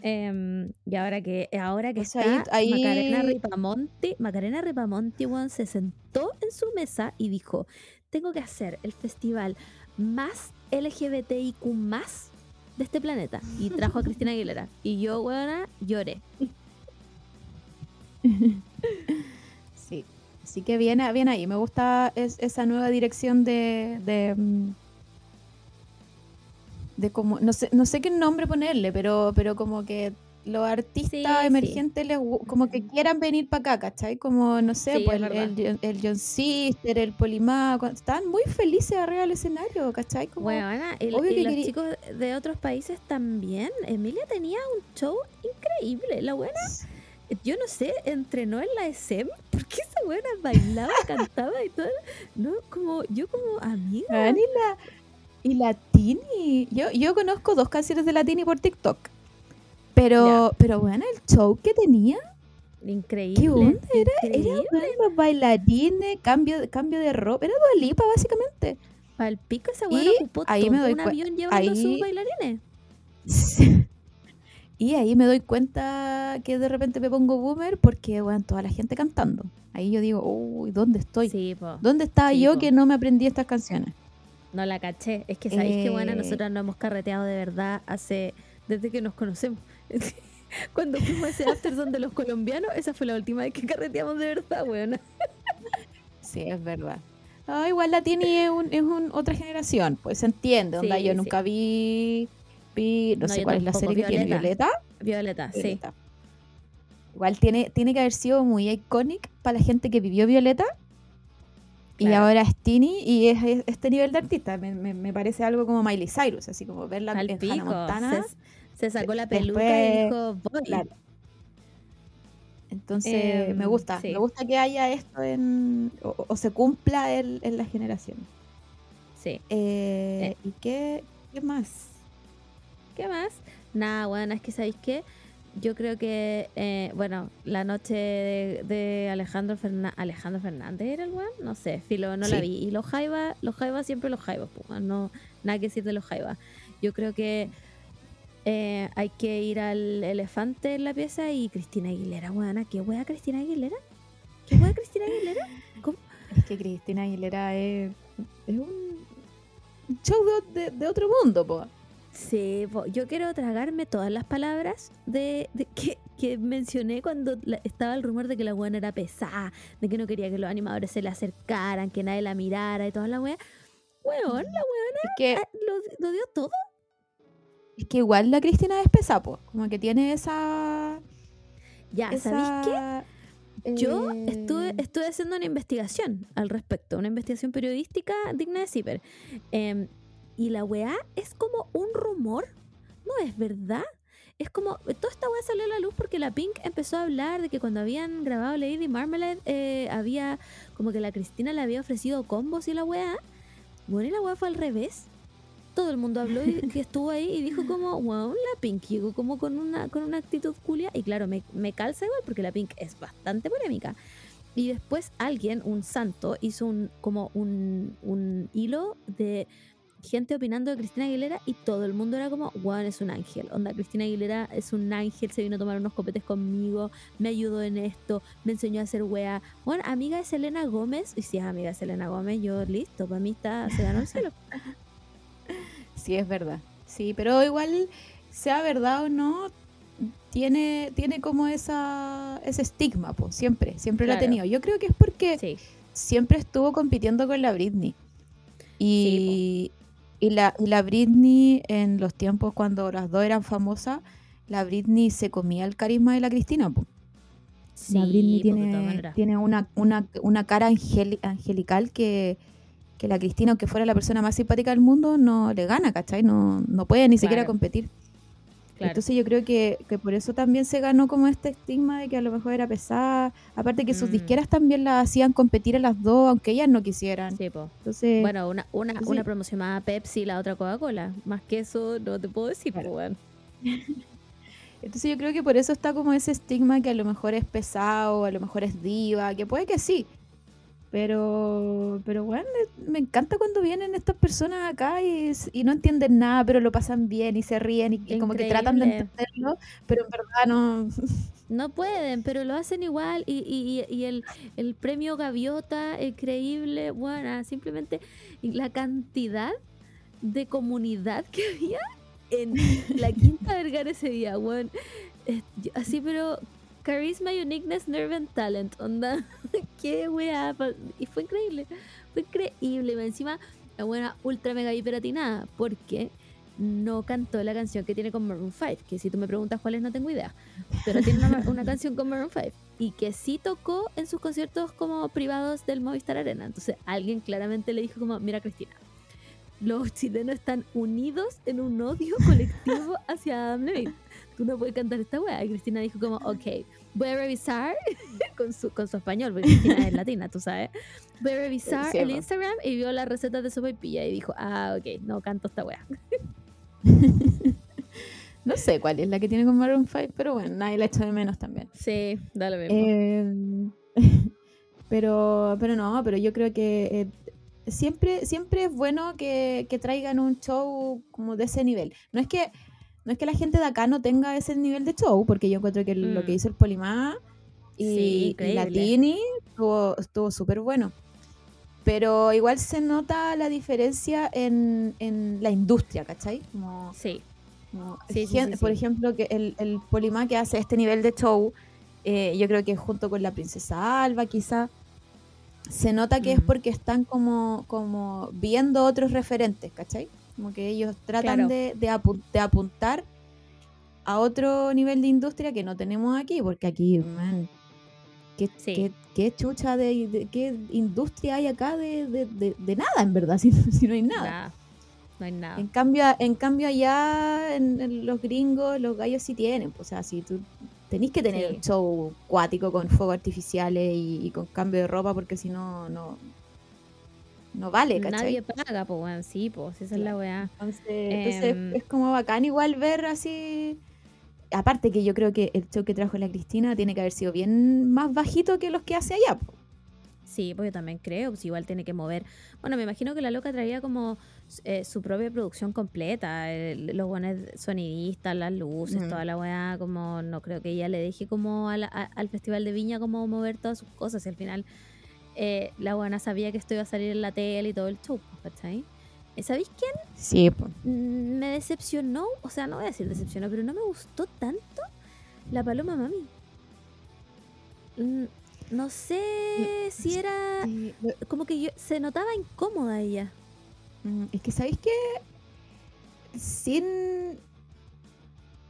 Em, y ahora que, ahora que está ahí- Macarena Ripamonti, Macarena Ripamonti, weón, se sentó en su mesa y dijo, tengo que hacer el festival más LGBTIQ más de este planeta. Y trajo a Cristina Aguilera. Y yo, weona, lloré. Sí. Así que bien, bien ahí. Me gusta es- esa nueva dirección de. de, mm, de como. No sé, no sé qué nombre ponerle, pero, pero como que los artistas Sí, sí. emergentes les como que quieran venir para acá, ¿cachai? Como, no sé, Sí, pues es el, el, el John Sister, el Polimá, están muy felices arriba del escenario, ¿cachai? Como, y, obvio y que los querí- chicos de otros países también. Emilia tenía un show increíble. La buena yo no sé, entrenó en la ESEM, porque esa buena bailaba, cantaba y todo. No, como, yo como amiga. Weón, y la, y la Tini. Yo, yo conozco dos canciones de la Tini por TikTok. Pero, pero bueno, el show que tenía, Increíble. ¿qué onda? Era, era increíble. weón, los bailarines, cambio, de- cambio de ropa. Era Dua Lipa, básicamente. El pico esa buena ocupó ahí todo me doy un avión llevando a sus ahí- bailarines. Y ahí me doy cuenta que de repente me pongo boomer porque, bueno, toda la gente cantando. Ahí yo digo, uy, ¿dónde estoy? Sí. ¿Dónde estaba Sí, yo po. que no me aprendí estas canciones? No la caché. Es que sabéis que buena, Eh. nosotras no hemos carreteado de verdad hace. desde que nos conocemos. Cuando fuimos a ese after donde los colombianos, esa fue la última vez que carreteamos de verdad, weona. Sí, es verdad. No, igual la Tini es, un, es un- otra generación, pues se entiende. Onda, yo sí. nunca vi, vi no, No, sé cuál es la serie que tiene, Violeta. Violeta. Violeta, sí. Violeta. Igual tiene, tiene que haber sido muy iconic para la gente que vivió Violeta. Y ahora es Tini y es, es este nivel de artista. Me, me- me parece algo como Miley Cyrus, así como verla Al en Hannah pico. Montana. Se, se sacó la Después- peluca y dijo, voy. Claro. Entonces, Em, me gusta. sí. Me gusta que haya esto en. o, o se cumpla en, en la generación. Sí. Eh, ¿Y qué, qué más? ¿Qué más? Nada, bueno, es que sabéis qué. Yo creo que, eh, bueno, la noche de, de Alejandro Fernández. ¿Alejandro Fernández era el weón? No sé, filo, no la vi. Y los Jaivas, los Jaivas siempre los Jaivas, pues, no, nada que decir de los Jaivas. Yo creo que eh, hay que ir al elefante en la pieza y Cristina Aguilera, weona. ¿Qué wea Cristina Aguilera? ¿Qué wea Cristina Aguilera? Es que Cristina Aguilera es, es un un show de, de- de otro mundo, po. Sí, yo quiero tragarme todas las palabras de, de que, que mencioné cuando la- estaba el rumor de que la buena era pesada, de que no quería que los animadores se le acercaran, que nadie la mirara y toda la wea. Weón, la Es que, wea lo, lo dio todo. Es que igual la Cristina es pesa, po, como que tiene esa... Ya, esa, ¿sabéis qué? Yo eh, estuve, estuve haciendo una investigación al respecto, una investigación periodística digna de Ciper. Em, y la weá es como un rumor, no es verdad. Es como, toda esta weá salió a la luz porque la Pink empezó a hablar de que cuando habían grabado Lady Marmalade, eh, había como que la Cristina le había ofrecido combos y la weá. Bueno, y la weá fue al revés. Todo el mundo habló y que estuvo ahí y dijo como, wow, la Pink llegó como con una, con una actitud culia. Y claro, me, me calza igual porque la Pink es bastante polémica. Y después alguien, un santo, hizo un como un, un hilo de gente opinando de Cristina Aguilera y todo el mundo era como, wow, es un ángel. Onda, Cristina Aguilera es un ángel, se vino a tomar unos copetes conmigo, me ayudó en esto, me enseñó a hacer wea. Bueno, amiga de Selena Gómez, y si es amiga de Selena Gómez, yo listo, para mí está, se ganó el cielo. Sí, es verdad. Sí, pero igual, sea verdad o no, tiene, tiene como esa, ese estigma, pues, siempre, siempre lo ha Claro. tenido. Yo creo que es porque Sí, siempre estuvo compitiendo con la Britney. Y, y, la, y la Britney, en los tiempos cuando las dos eran famosas, la Britney se comía el carisma de la Cristina. po. la Britney tiene, tiene una, una, una cara angeli- angelical que, que la Cristina, aunque fuera la persona más simpática del mundo, no le gana, ¿cachai? No, no puede ni siquiera competir. Claro. Entonces yo creo que, que por eso también se ganó como este estigma de que a lo mejor era pesada. Aparte que sus Mm. disqueras también la hacían competir a las dos, aunque ellas no quisieran. Sí, po. Entonces, Bueno, una, una, una promoción más Pepsi y la otra Coca-Cola. Más que eso no te puedo decir, Claro. weón. entonces yo creo que por eso está como ese estigma que a lo mejor es pesado, a lo mejor es diva, que puede que sí. Pero, pero bueno, me- encanta cuando vienen estas personas acá y, no entienden nada, pero lo pasan bien y se ríen y, y como que tratan de entenderlo, pero en verdad no. No pueden, pero lo hacen igual. Y, y, y el, el premio Gaviota, increíble, bueno, simplemente la cantidad de comunidad que había en la Quinta Vergara ese día, yo- Así, pero Charisma, Uniqueness, Nerve and Talent, onda. Qué weá. Y fue increíble. Fue increíble. Encima, la buena ultra mega hiperatinada, porque no cantó la canción que tiene con Maroon 5, que si tú me preguntas cuál es, no tengo idea. Pero tiene una, una canción con Maroon 5 y que sí tocó en sus conciertos como privados del Movistar Arena. Entonces alguien claramente le dijo como, mira Cristina, los chilenos están unidos en un odio colectivo hacia Adam Levine. Tú no puedes cantar esta weá. Y Cristina dijo como, ok, voy a revisar con su, con su español, porque Cristina es latina, tú sabes. Voy a revisar el. Instagram y vio las recetas de sopa y pilla y dijo, ah, ok, no canto esta weá. No sé cuál es la que tiene con Maroon 5, pero bueno, nadie la echa de menos también. Sí, dale mismo. Eh, pero, pero no, pero yo creo que eh, siempre, siempre es bueno que, que traigan un show como de ese nivel. No es que no es que la gente de acá no tenga ese nivel de show, porque yo encuentro que lo que Mm. hizo el Polimá Sí, y, y la increíble. Tini estuvo súper bueno. Pero igual se nota la diferencia en, en la industria, ¿cachai? Como, sí, como Sí, sí, sí, por sí. ejemplo, que el, el Polimá que hace este nivel de show, eh, yo creo que junto con la princesa Alba quizá, se nota que es Mm. porque están como, como viendo otros referentes, ¿cachai? Como que ellos tratan Claro. de, de apu- de apuntar a otro nivel de industria que no tenemos aquí, porque aquí, man, ¿qué, Sí. qué- qué chucha de, de- qué industria hay acá de, de- nada, en verdad, si, si no hay nada. No hay nada. En cambio, en cambio allá en, en los gringos, los gallos sí tienen. pues, O sea, si tú tenés que tener Sí. un show cuático con fuegos artificiales y, y con cambio de ropa porque si no, no, no vale, ¿cachai? Nadie paga, pues, weón. Sí, pues, esa es la weá. Entonces, entonces Em. es como bacán igual ver así. Aparte que yo creo que el show que trajo la Cristina tiene que haber sido bien más bajito que los que hace allá. po. Sí, pues yo también creo, pues igual tiene que mover. Bueno, me imagino que la loca traía como eh, su propia producción completa, el- los buenos sonidistas, las luces, Mm. toda la weá, como no creo que ella le deje como a la- a- al Festival de Viña como mover todas sus cosas y al final eh, la buena sabía que esto iba a salir en la tele y todo el show, pues, ¿cachai? Eh, ¿Sabéis quién Sí, po. mm, me decepcionó? O sea, no voy a decir decepcionó, pero no me gustó tanto la Paloma Mami. Mm, No sé si era como que yo, se notaba incómoda ella. Mm, Es que, ¿sabéis qué? Sin.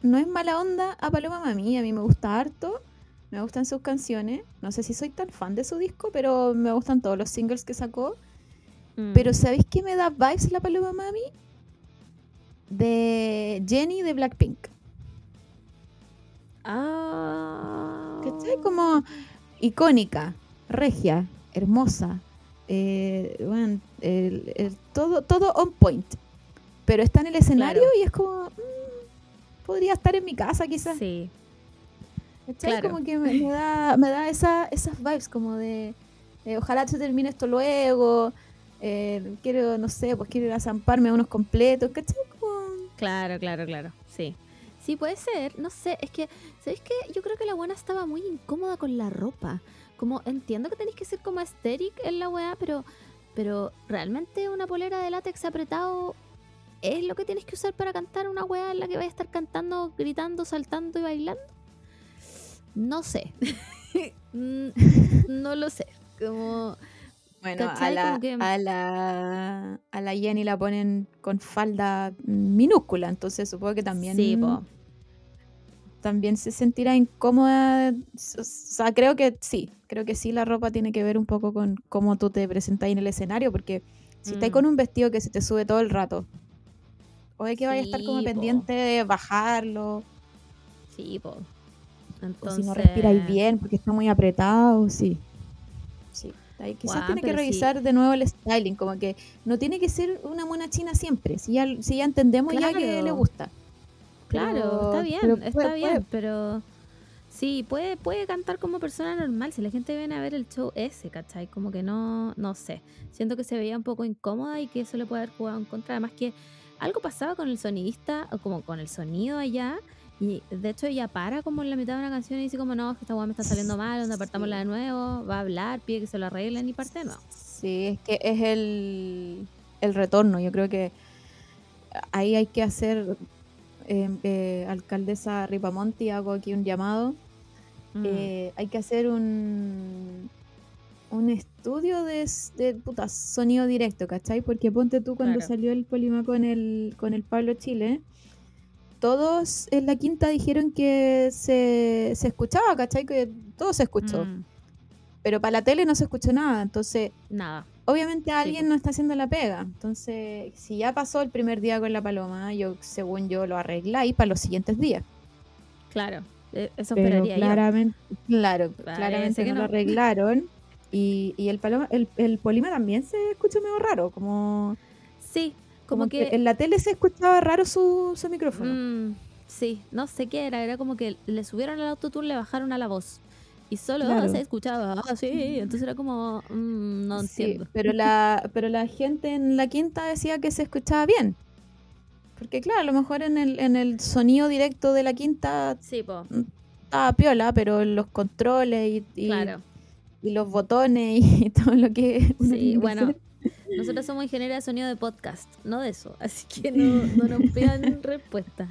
no es mala onda a Paloma Mami, a mí me gusta harto. Me gustan sus canciones. No sé si soy tan fan de su disco, pero me gustan todos los singles que sacó. Mm. Pero ¿sabéis qué me da vibes la Paloma Mami? De Jenny de Blackpink. Ah. ¿Cachai? Como icónica, regia, hermosa. eh, bueno, el- el- todo, todo on point. Pero está en el escenario Claro. y es como. mm, podría estar en mi casa quizás. Sí. Claro. Como que me, me da, me da esa, esas vibes como de, de ojalá se termine esto luego. eh, quiero, no sé, pues quiero ir a zamparme a unos completos. ¿Cachai? Como, Claro, claro, claro. Sí. Sí, puede ser. No sé, es que, ¿sabéis qué? Yo creo que la buena estaba muy incómoda con la ropa. Como entiendo que tenéis que ser como aesthetic en la weá, pero, pero realmente una polera de látex apretado es lo que tienes que usar para cantar una weá en la que vais a estar cantando, gritando, saltando y bailando. No sé. Mm, no lo sé. Como. Bueno, a la, que- a, la, a la Jenny la ponen con falda minúscula, entonces supongo que también, Sí, po. también se sentirá incómoda. O sea, creo que sí, creo que sí la ropa tiene que ver un poco con cómo tú te presentas en el escenario, porque si estás Mm. con un vestido que se te sube todo el rato, o de que vaya a estar como Sí, po. pendiente de bajarlo, Sí, po. O si no respiráis bien porque está muy apretado, sí. Sí. Ahí quizás tiene que sí. revisar de nuevo el styling, como que no tiene que ser una mona china siempre, si ya, si ya entendemos ya que le gusta. Claro, Pero- está bien, pero está puede- bien, pero sí, puede, puede cantar como persona normal. Si la gente viene a ver el show ese, ¿cachai? Como que no, no sé. Siento que se veía un poco incómoda y que eso le puede haber jugado en contra. Además que algo pasaba con el sonidista, o como con el sonido allá. Y de hecho ella para como en la mitad de una canción y dice como no, es que esta weá me está saliendo mal, donde apartámosla de nuevo, va a hablar, pide que se lo arreglen y parte nuevo. Sí, es que es el, el retorno. Yo creo que ahí hay que hacer, eh, eh, alcaldesa Ripamonti, hago aquí un llamado. Mm, Eh, hay que hacer un, un estudio de, de puta, sonido directo, ¿cachai? Porque ponte tú cuando Claro. salió el Polima con el, con el Pablo Chile, todos en la quinta dijeron que se, se escuchaba, ¿cachai? Que todo se escuchó. mm, Pero para la tele no se escuchó nada. Entonces, nada. obviamente alguien no está haciendo la pega. Entonces, si ya pasó el primer día con la paloma, yo, según yo, lo arregláis para los siguientes días. Claro. eh, Eso Pero esperaría yo. claramente, claro, Parece claramente que no, no. lo arreglaron. Y, y el paloma, el, el polima también se escuchó medio raro, como, Sí, como, como que, que en la tele se escuchaba raro su, su micrófono. Mm, sí, no sé qué era, era como que le subieron al autotune, le bajaron a la voz. Y solo Claro. se escuchaba así, entonces era como, mm, no Sí, entiendo. pero la, pero la gente en la quinta decía que se escuchaba bien. Porque claro, a lo mejor en el, en el sonido directo de la quinta Sí, po, estaba piola, pero los controles y, y- claro. y los botones y todo lo que Sí, bueno. Nosotros somos ingenieros de sonido de podcast, no de eso, así que no, no nos pidan respuesta.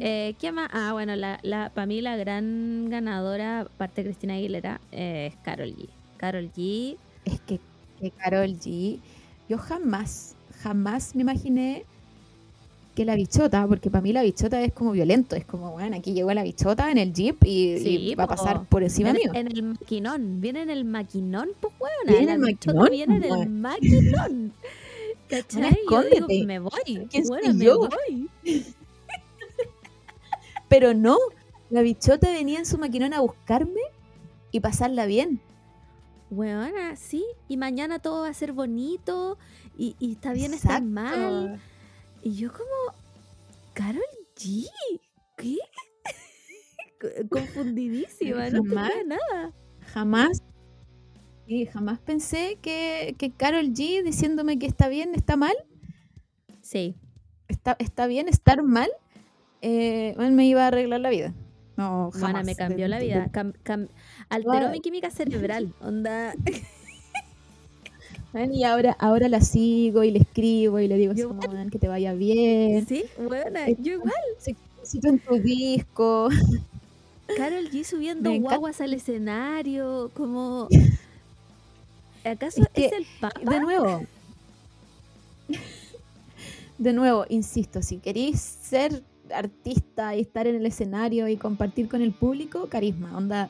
Eh, ¿Qué más? Ah, bueno, la, la, para mí la gran ganadora, aparte de Cristina Aguilera, eh, es Carol G. Carol G, Es que, que Carol G, yo jamás, jamás me imaginé que la bichota, porque para mí la bichota es como violento, es como, bueno, aquí llegó la bichota en el jeep y, va a pasar por encima en, mío. en el maquinón, viene en el maquinón, pues bueno, Viene en el maquinón, viene en el weón. maquinón. ¿Cachai? Yo digo, escóndete. me voy, ¿Quién bueno, soy me yo? voy. Pero no, la bichota venía en su maquinón a buscarme y pasarla bien. Weona, sí, y mañana todo va a ser bonito y, y está bien estar mal. Y yo como, Carol G, ¿qué? Co- Confundidísima, no Jamás. nada. Jamás, sí, jamás pensé que, que Carol G diciéndome que está bien, está mal, Sí, está, está bien estar mal, eh, bueno, me iba a arreglar la vida. No, jamás. Bueno, me cambió la vida. cam- cam- alteró mi química cerebral. Onda. Bueno, Y ahora, ahora la sigo y le escribo y le digo así Yo como, "Man, que te vaya bien. Sí, bueno, Eh, yo igual. Éxito en tu disco. Carol G subiendo guaguas al escenario, como. ¿Acaso Es el Papa? De nuevo. De nuevo, insisto, si queréis ser artista y estar en el escenario y compartir con el público, carisma, onda.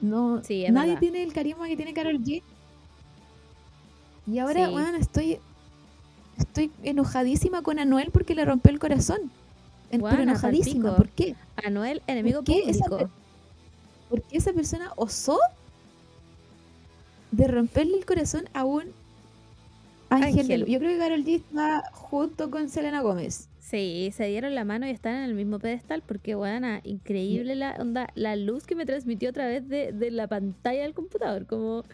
No, Sí, nadie verdad. tiene el carisma que tiene Carol G. Y ahora, Sí. bueno, estoy estoy enojadísima con Anuel porque le rompió el corazón. Pero enojadísima, palpico. ¿por qué? Anuel, enemigo ¿Por qué esa público. Porque esa persona osó de romperle el corazón a un ángel. Ángel. Yo creo que Carol G está junto con Selena Gómez. Sí, se dieron la mano y están en el mismo pedestal porque, bueno, increíble la onda, la luz que me transmitió a través de, de la pantalla del computador. Como,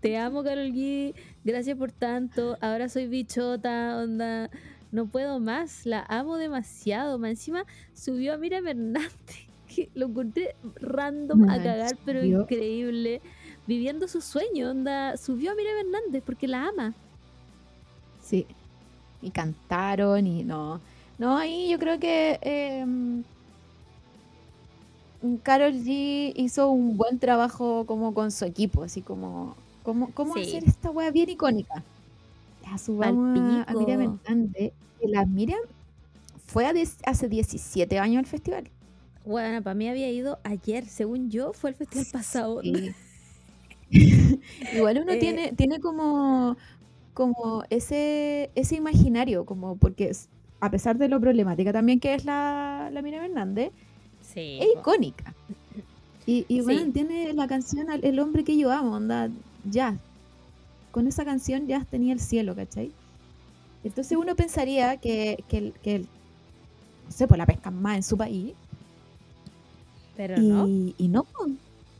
te amo, Carol G, gracias por tanto, ahora soy bichota, onda, no puedo más, la amo demasiado. Más encima subió a Mira Hernández, que lo encontré random a cagar, pero subió. increíble. Viviendo su sueño, onda, subió a Mira Hernández porque la ama. Sí. Y cantaron y no. No, ahí yo creo que em, Carol G hizo un buen trabajo como con su equipo, así como cómo, cómo Sí. hacer esta wea bien icónica. Ya subamos a, a Palpico. Miriam Hernández. que la Miriam fue hace 17 años al festival. Bueno, para mí había ido ayer, según yo, fue el festival pasado. Sí. Igual uno Eh, tiene, tiene como, como ese, ese imaginario, como porque a pesar de lo problemática también que es la, la Miriam Hernández, Sí. es icónica. Y, y Sí. bueno, tiene la canción El hombre que yo amo, onda, ya. Con esa canción ya tenía el cielo, ¿cachai? Entonces uno pensaría que, que, que no sé, pues la pescan más en su país. Pero y, no. y no,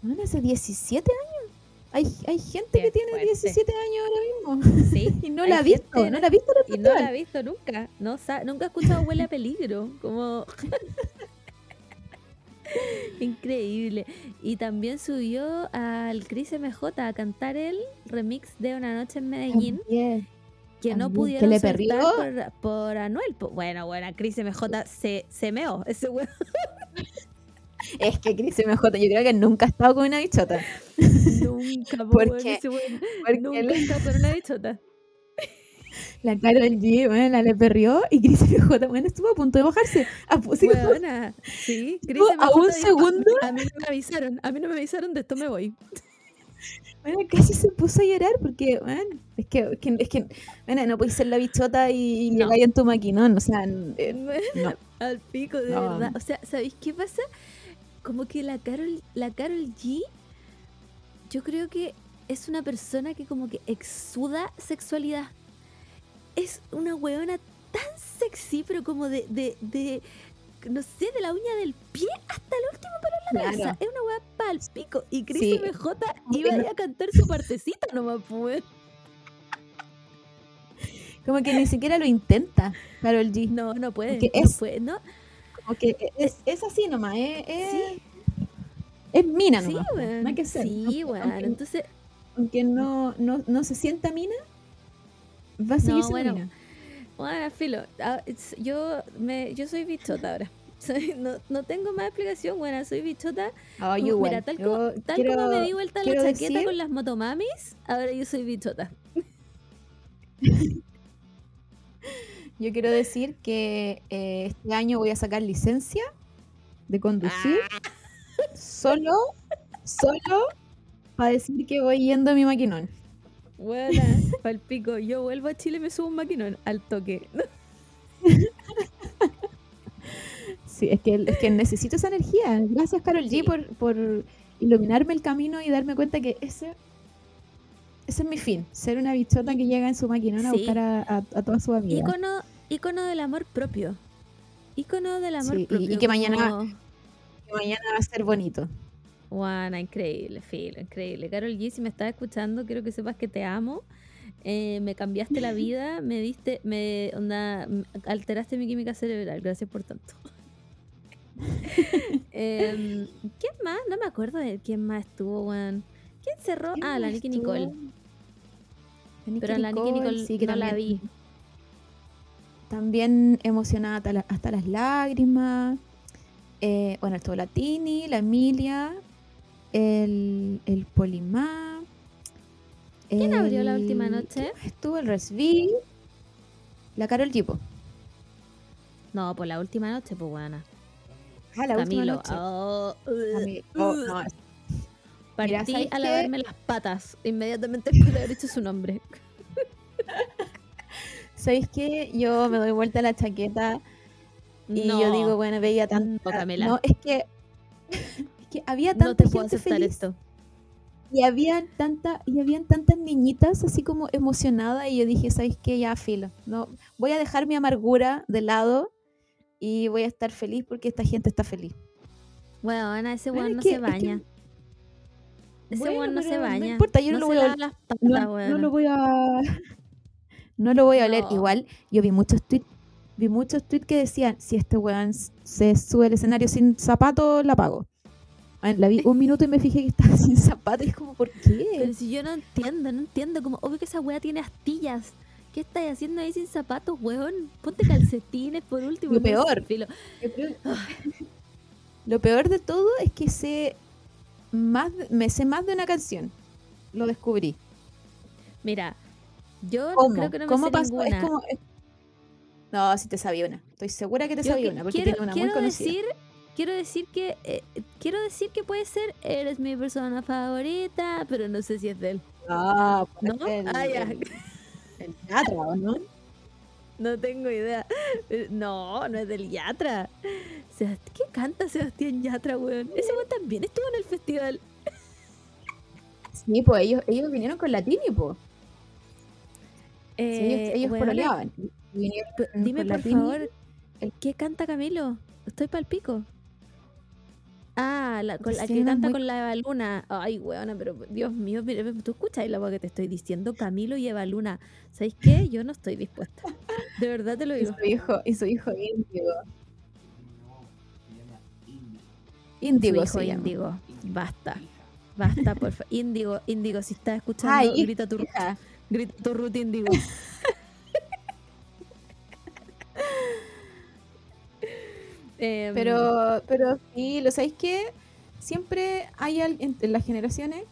bueno, hace 17 años. Hay, hay gente Qué que tiene fuerte. 17 años ahora mismo. Sí. Y no la ha visto, no la ha visto en el Y no la he visto nunca. No nunca he escuchado Huele a Peligro. Como. Increíble. Y también subió al Chris MJ a cantar el remix de Una Noche en Medellín. También. que no que pudieron le perrió. por, por Anuel. Bueno, bueno, Chris MJ se, se meó. Ese weón Es que Chris MJ, yo creo que nunca ha estado con una bichota. nunca, po, ¿Por weón, qué? ese weón Porque nunca está con una bichota. La Karol G, bueno, la le perrió y Chris MJ, bueno, estuvo a punto de bajarse. A, pu- así como- Weona, sí, Chris Estuvo a un segundo. A mí no me avisaron, a mí no me avisaron, de esto me voy. bueno, casi se puso a llorar porque, bueno, es que, es que, es que, bueno, no puedes ser la bichota y, No. llegar en tu maquinón, o sea, eh, no. Al pico, de No. verdad. O sea, ¿sabéis qué pasa? Como que la Carol, la Carol G, yo creo que es una persona que como que exuda sexualidad. Es una weona tan sexy, pero como de, de, de no sé, de la uña del pie hasta el último pelo en la cabeza. Claro. Es una wea pal pico. Y Chris Sí. MJ Como iba a cantar su partecita nomás, pues. Como que ni siquiera lo intenta, Carol G. No, no puede. No es- puede, no. Como que es, es así nomás, es, es, es mina Sí, nomás. po, weón. no hay que ser. Sí, aunque- Entonces, aunque no, no, no se sienta mina, va a seguir No, bueno. Bueno, filo, ah, yo me yo soy bichota ahora. Soy- no, no tengo más explicación, buena, soy bichota. Ah, igual. mira, tal, como, tal quiero- como me di vuelta la chaqueta decir- con las motomamis, ahora yo soy bichota. Yo quiero decir que eh, este año voy a sacar licencia de conducir solo, solo para decir que voy yendo a mi maquinón. Buena, palpico, yo vuelvo a Chile y me subo un maquinón al toque. Sí, es que, es que necesito esa energía. Gracias, Carol G, Sí. por, por iluminarme el camino y darme cuenta que ese, ese es mi fin. Ser una bichota que llega en su maquinón a buscar a, a, a todas sus amigas. Ícono, ícono del amor propio. Ícono del amor Sí, y- y propio. que mañana- como- Que mañana va a ser bonito. Guana, increíble, filo, increíble. Carol G, si me estás escuchando, quiero que sepas que te amo. Eh, me cambiaste la vida, me diste, me onda, alteraste mi química cerebral. Gracias por tanto. Em, ¿Quién más? No me acuerdo de quién más estuvo, weón. ¿Quién cerró? ¿Quién Ah, la estuvo? Nicole. Nicki Pero la Nicki Nicole sí, que no la vi. También emocionada hasta, la- hasta las lágrimas. Eh, bueno, estuvo la Tini, la Emilia, el, el Polimá. ¿Quién abrió la última noche? ¿quién más Estuvo el Resby, la Carol Gipo. No, por la última noche, pues buena. Ah, la última noche. oh, mí- oh, no, Partí ¿sabes a lavarme las patas inmediatamente después de haber dicho su nombre. ¿Sabéis qué? Yo me doy vuelta a la chaqueta y no, yo digo, bueno, veía tanta... No, es que, que había tanta no te puedo gente aceptar feliz esto. y había tanta y habían tantas niñitas así como emocionadas y yo dije, ¿sabéis qué? Ya filo. No, voy a dejar mi amargura de lado y voy a estar feliz porque esta gente está feliz. Bueno, Ana, ese weón no que- se es que- baña. Ese Bueno, weón no se pero no baña. importa, yo no lo voy a- patas, No, no lo voy a no lo voy a oler. Igual yo vi muchos tweets vi muchos tweets que decían, si este weón se sube al escenario sin zapatos, la pago. Ah, La vi un minuto y me fijé que estaba sin zapatos es como, ¿por qué? Pero si yo no entiendo, no entiendo. Como, obvio que esa wea tiene astillas. ¿Qué estás haciendo ahí sin zapatos, weón? Ponte calcetines por último. Lo no peor. filo. Creo- Lo peor de todo es que sé más de- me sé más de una canción. Lo descubrí. Mira, yo ¿Cómo? creo que no me ¿Cómo sé pasó? ninguna. Es como es- No, sí te sabía una. Estoy segura que te Yo sabía que- una porque quiero, tiene una muy quiero conocida. decir, quiero decir que eh, quiero decir que puede ser eres mi persona favorita, pero no sé si es de él. Ah, ¿No? el, Ah, ya. el- el Yatra, ¿o no? No tengo idea. Eh, No, no es del Yatra. ¿Qué canta Sebastián Yatra, weón? Ese weón también estuvo en el festival. Sí, pues ellos, ellos vinieron con Latini, pues. Sí, ellos Eh, ellos pololeaban. Dime por Latini. favor, ¿qué canta Camilo? Estoy pa'l pico. Ah, la, con la que canta muy- con la Eva Luna. Ay, weona, pero Dios mío, mira, tú escuchas la voz que te estoy diciendo, Camilo y Eva Luna. ¿Sabéis qué? Yo no estoy dispuesta. De verdad te lo Y digo. su hijo, y su hijo Índigo. Índigo Su hijo. Índigo. Basta. Basta, por favor. Índigo, Índigo, si estás escuchando, Ay, grita tu, hija. grita tu Ruth Índigo. Em, Pero, pero sí, ¿lo sabéis que Siempre hay alguien, en las generaciones,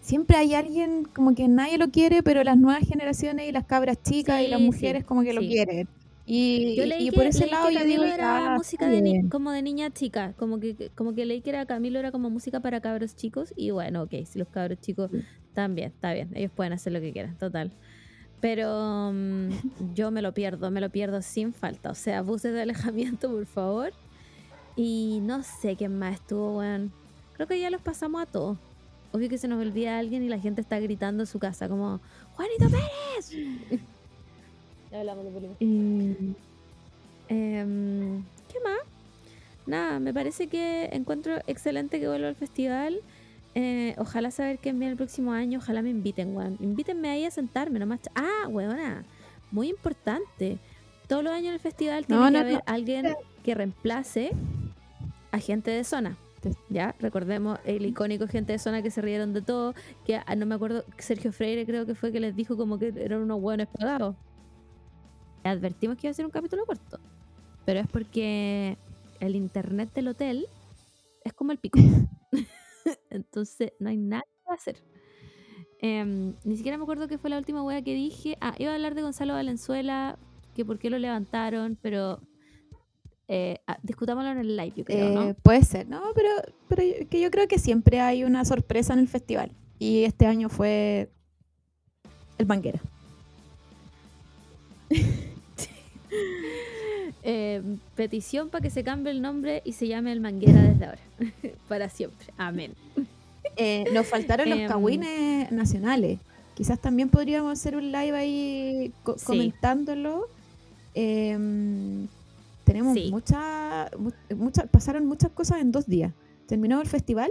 siempre hay alguien como que nadie lo quiere, pero las nuevas generaciones y las cabras chicas y las mujeres sí, como que lo quieren. Y, Yo leí y que, por ese leí lado que yo digo, era "Ah, música de ni- bien". como de niña chica, como que como que leí que era Camilo era como música para cabros chicos y bueno, ok, si los cabros chicos también, está bien, ellos pueden hacer lo que quieran, total. Pero mm, yo me lo pierdo, me lo pierdo sin falta, o sea, buses de alejamiento, por favor. Y no sé quién más estuvo, weón. Creo que ya los pasamos a todos. Obvio que se nos olvida alguien y la gente está gritando en su casa como ¡Juanito Pérez! ya hablamos de. Y- Em, ¿Qué más? Nada, me parece que encuentro excelente que vuelva al festival. Eh, ojalá saber que viene el próximo año. Ojalá me inviten, weón. Invítenme ahí a sentarme nomás. Ah, weona. Muy importante. Todos los años en el festival tiene No, que no, haber no. alguien que reemplace a gente de zona. Ya, recordemos el icónico gente de zona que se rieron de todo. Que ah, no me acuerdo, Sergio Freire creo que fue que les dijo como que eran unos buenos pagados. Advertimos que iba a ser un capítulo corto. Pero es porque el internet del hotel es como el pico. Entonces no hay nada que hacer. Em, ni siquiera me acuerdo qué fue la última wea que dije. Ah, iba a hablar de Gonzalo Valenzuela, que por qué lo levantaron, pero eh, ah, discutámoslo en el live, yo creo, Eh, ¿no? Puede ser, ¿no? Pero, pero yo- que yo creo que siempre hay una sorpresa en el festival. Y este año fue el Manguera. Eh, petición para que se cambie el nombre y se llame el Manguera desde ahora. para siempre. Amén. Eh, nos faltaron los Em. cagüines nacionales. Quizás también podríamos hacer un live ahí co- Sí. comentándolo. Em, tenemos Sí. muchas, muchas, pasaron muchas cosas en dos días. Terminó el festival,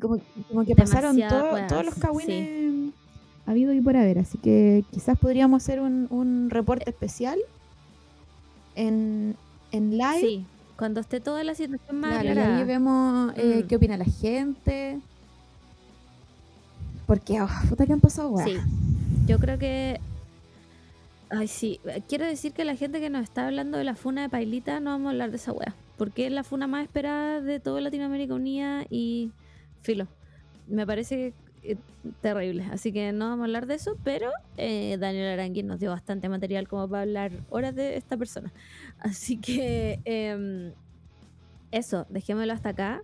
como, como que pasaron todo- todos los sí. cagüines habido y por haber. Así que quizás podríamos hacer un, un reporte especial en, en live. Sí, cuando esté toda la situación más Claro, y ahí vemos eh, Mm. qué opina la gente. Porque, oh, puta que han pasado, weas. Sí, yo creo que. Ay, sí. Quiero decir que la gente que nos está hablando de la funa de Pailita, no vamos a hablar de esa wea. Porque es la funa más esperada de toda Latinoamérica Unida y. Filo. Me parece que terrible. Así que no vamos a hablar de eso, pero eh, Daniel Arangui nos dio bastante material como para hablar horas de esta persona. Así que em, eso, dejémoslo hasta acá,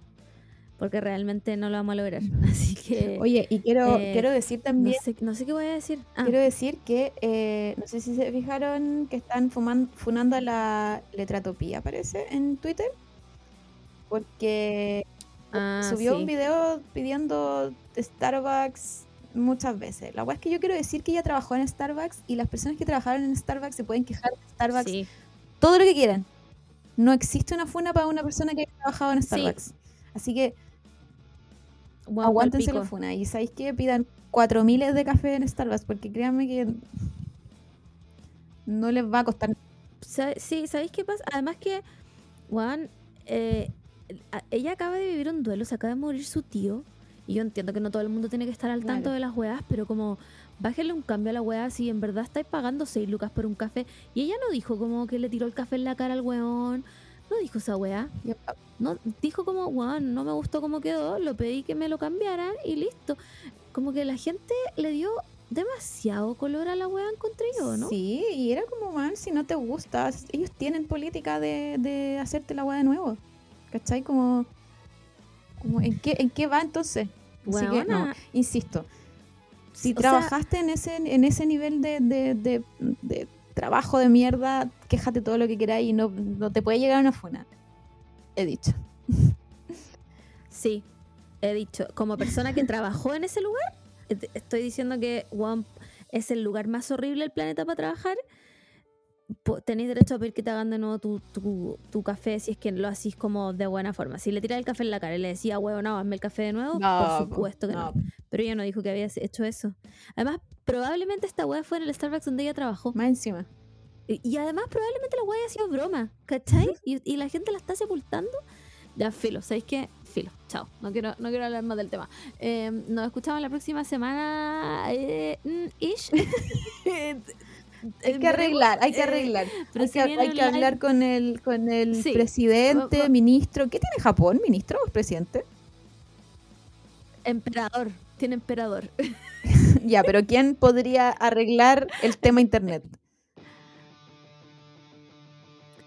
porque realmente no lo vamos a lograr. Así que... Oye, y quiero, eh, quiero decir no también, sé, no sé qué voy a decir. Ah, quiero decir que, eh, no sé si se fijaron que están fuman- funando a la letratopía, parece, en Twitter. Porque ah, subió sí. un video pidiendo Starbucks muchas veces. La verdad es que yo quiero decir que ella trabajó en Starbucks y las personas que trabajaron en Starbucks se pueden quejar de Starbucks Sí. todo lo que quieran. No existe una funa para una persona que haya trabajado en Sí. Starbucks. Así que pa'l aguántense la funa. Y sabéis que pidan cuatro miles de café en Starbucks porque créanme que no les va a costar. Sí, ¿sabéis qué pasa? Además que, Juan, eh, ella acaba de vivir un duelo, se acaba de morir su tío. Y yo entiendo que no todo el mundo tiene que estar al tanto Claro. de las weas, pero como bájale un cambio a la wea si en verdad estáis pagando 6 lucas por un café. Y ella no dijo como que le tiró el café en la cara al weón. No dijo esa wea. Y- No, dijo como, weón, no me gustó cómo quedó, lo pedí que me lo cambiaran y listo. Como que la gente le dio demasiado color a la wea, encontré yo, ¿no? Sí, y era como, man, si no te gusta, ellos tienen política de, de hacerte la weá de nuevo. ¿Cachai? Como, como ¿en, qué, ¿en qué va entonces? Así que, no, insisto, si o sea, trabajaste en ese en ese nivel de, de- de- de trabajo de mierda, quéjate todo lo que queráis y no, no te puede llegar una funa. He dicho. Sí, he dicho, como persona que trabajó en ese lugar, et- estoy diciendo que One es el lugar más horrible del planeta para trabajar. Tenéis derecho a pedir que te hagan de nuevo tu, tu, tu café si es que lo hacís como de buena forma. Si le tiras el café en la cara y le decía, huevo, no, hazme el café de nuevo, por supuesto que no. Pero ella no dijo que había hecho eso. Además, probablemente esta wea fue en el Starbucks donde ella trabajó. Más encima. Y, y además probablemente la wea haya sido broma, ¿cachai? y, y la gente la está sepultando. Ya, filo, ¿sabéis qué? Filo, chao. No quiero, no quiero hablar más del tema. Eh, nos escuchamos la próxima semana. Eh, mm, ish. Hay que arreglar, hay que arreglar. pero hay si que, hay hablar con el, con el Sí. presidente, ministro. ¿Qué tiene Japón? ¿Ministro o presidente? Emperador. Tiene emperador. ya, pero ¿quién podría arreglar el tema internet?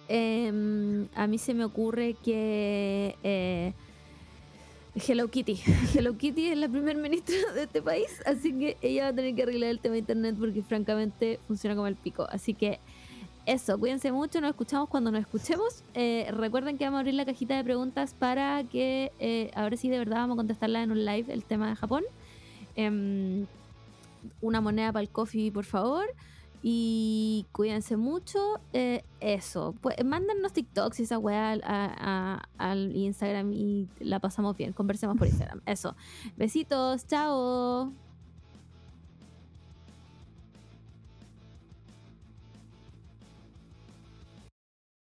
Em, a mí se me ocurre que eh, Hello Kitty. Hello Kitty es la primer ministra de este país, así que ella va a tener que arreglar el tema de internet porque francamente funciona como el pico. Así que eso, cuídense mucho, nos escuchamos cuando nos escuchemos. Eh, recuerden que vamos a abrir la cajita de preguntas para que eh, ahora sí de verdad vamos a contestarla en un live el tema de Japón. Em, una moneda para el coffee, por favor. Y cuídense mucho. eh, eso. Pues mándennos TikToks y esa weá al, a- a- al Instagram y la pasamos bien. Conversemos por Instagram. Eso. Besitos. Chao.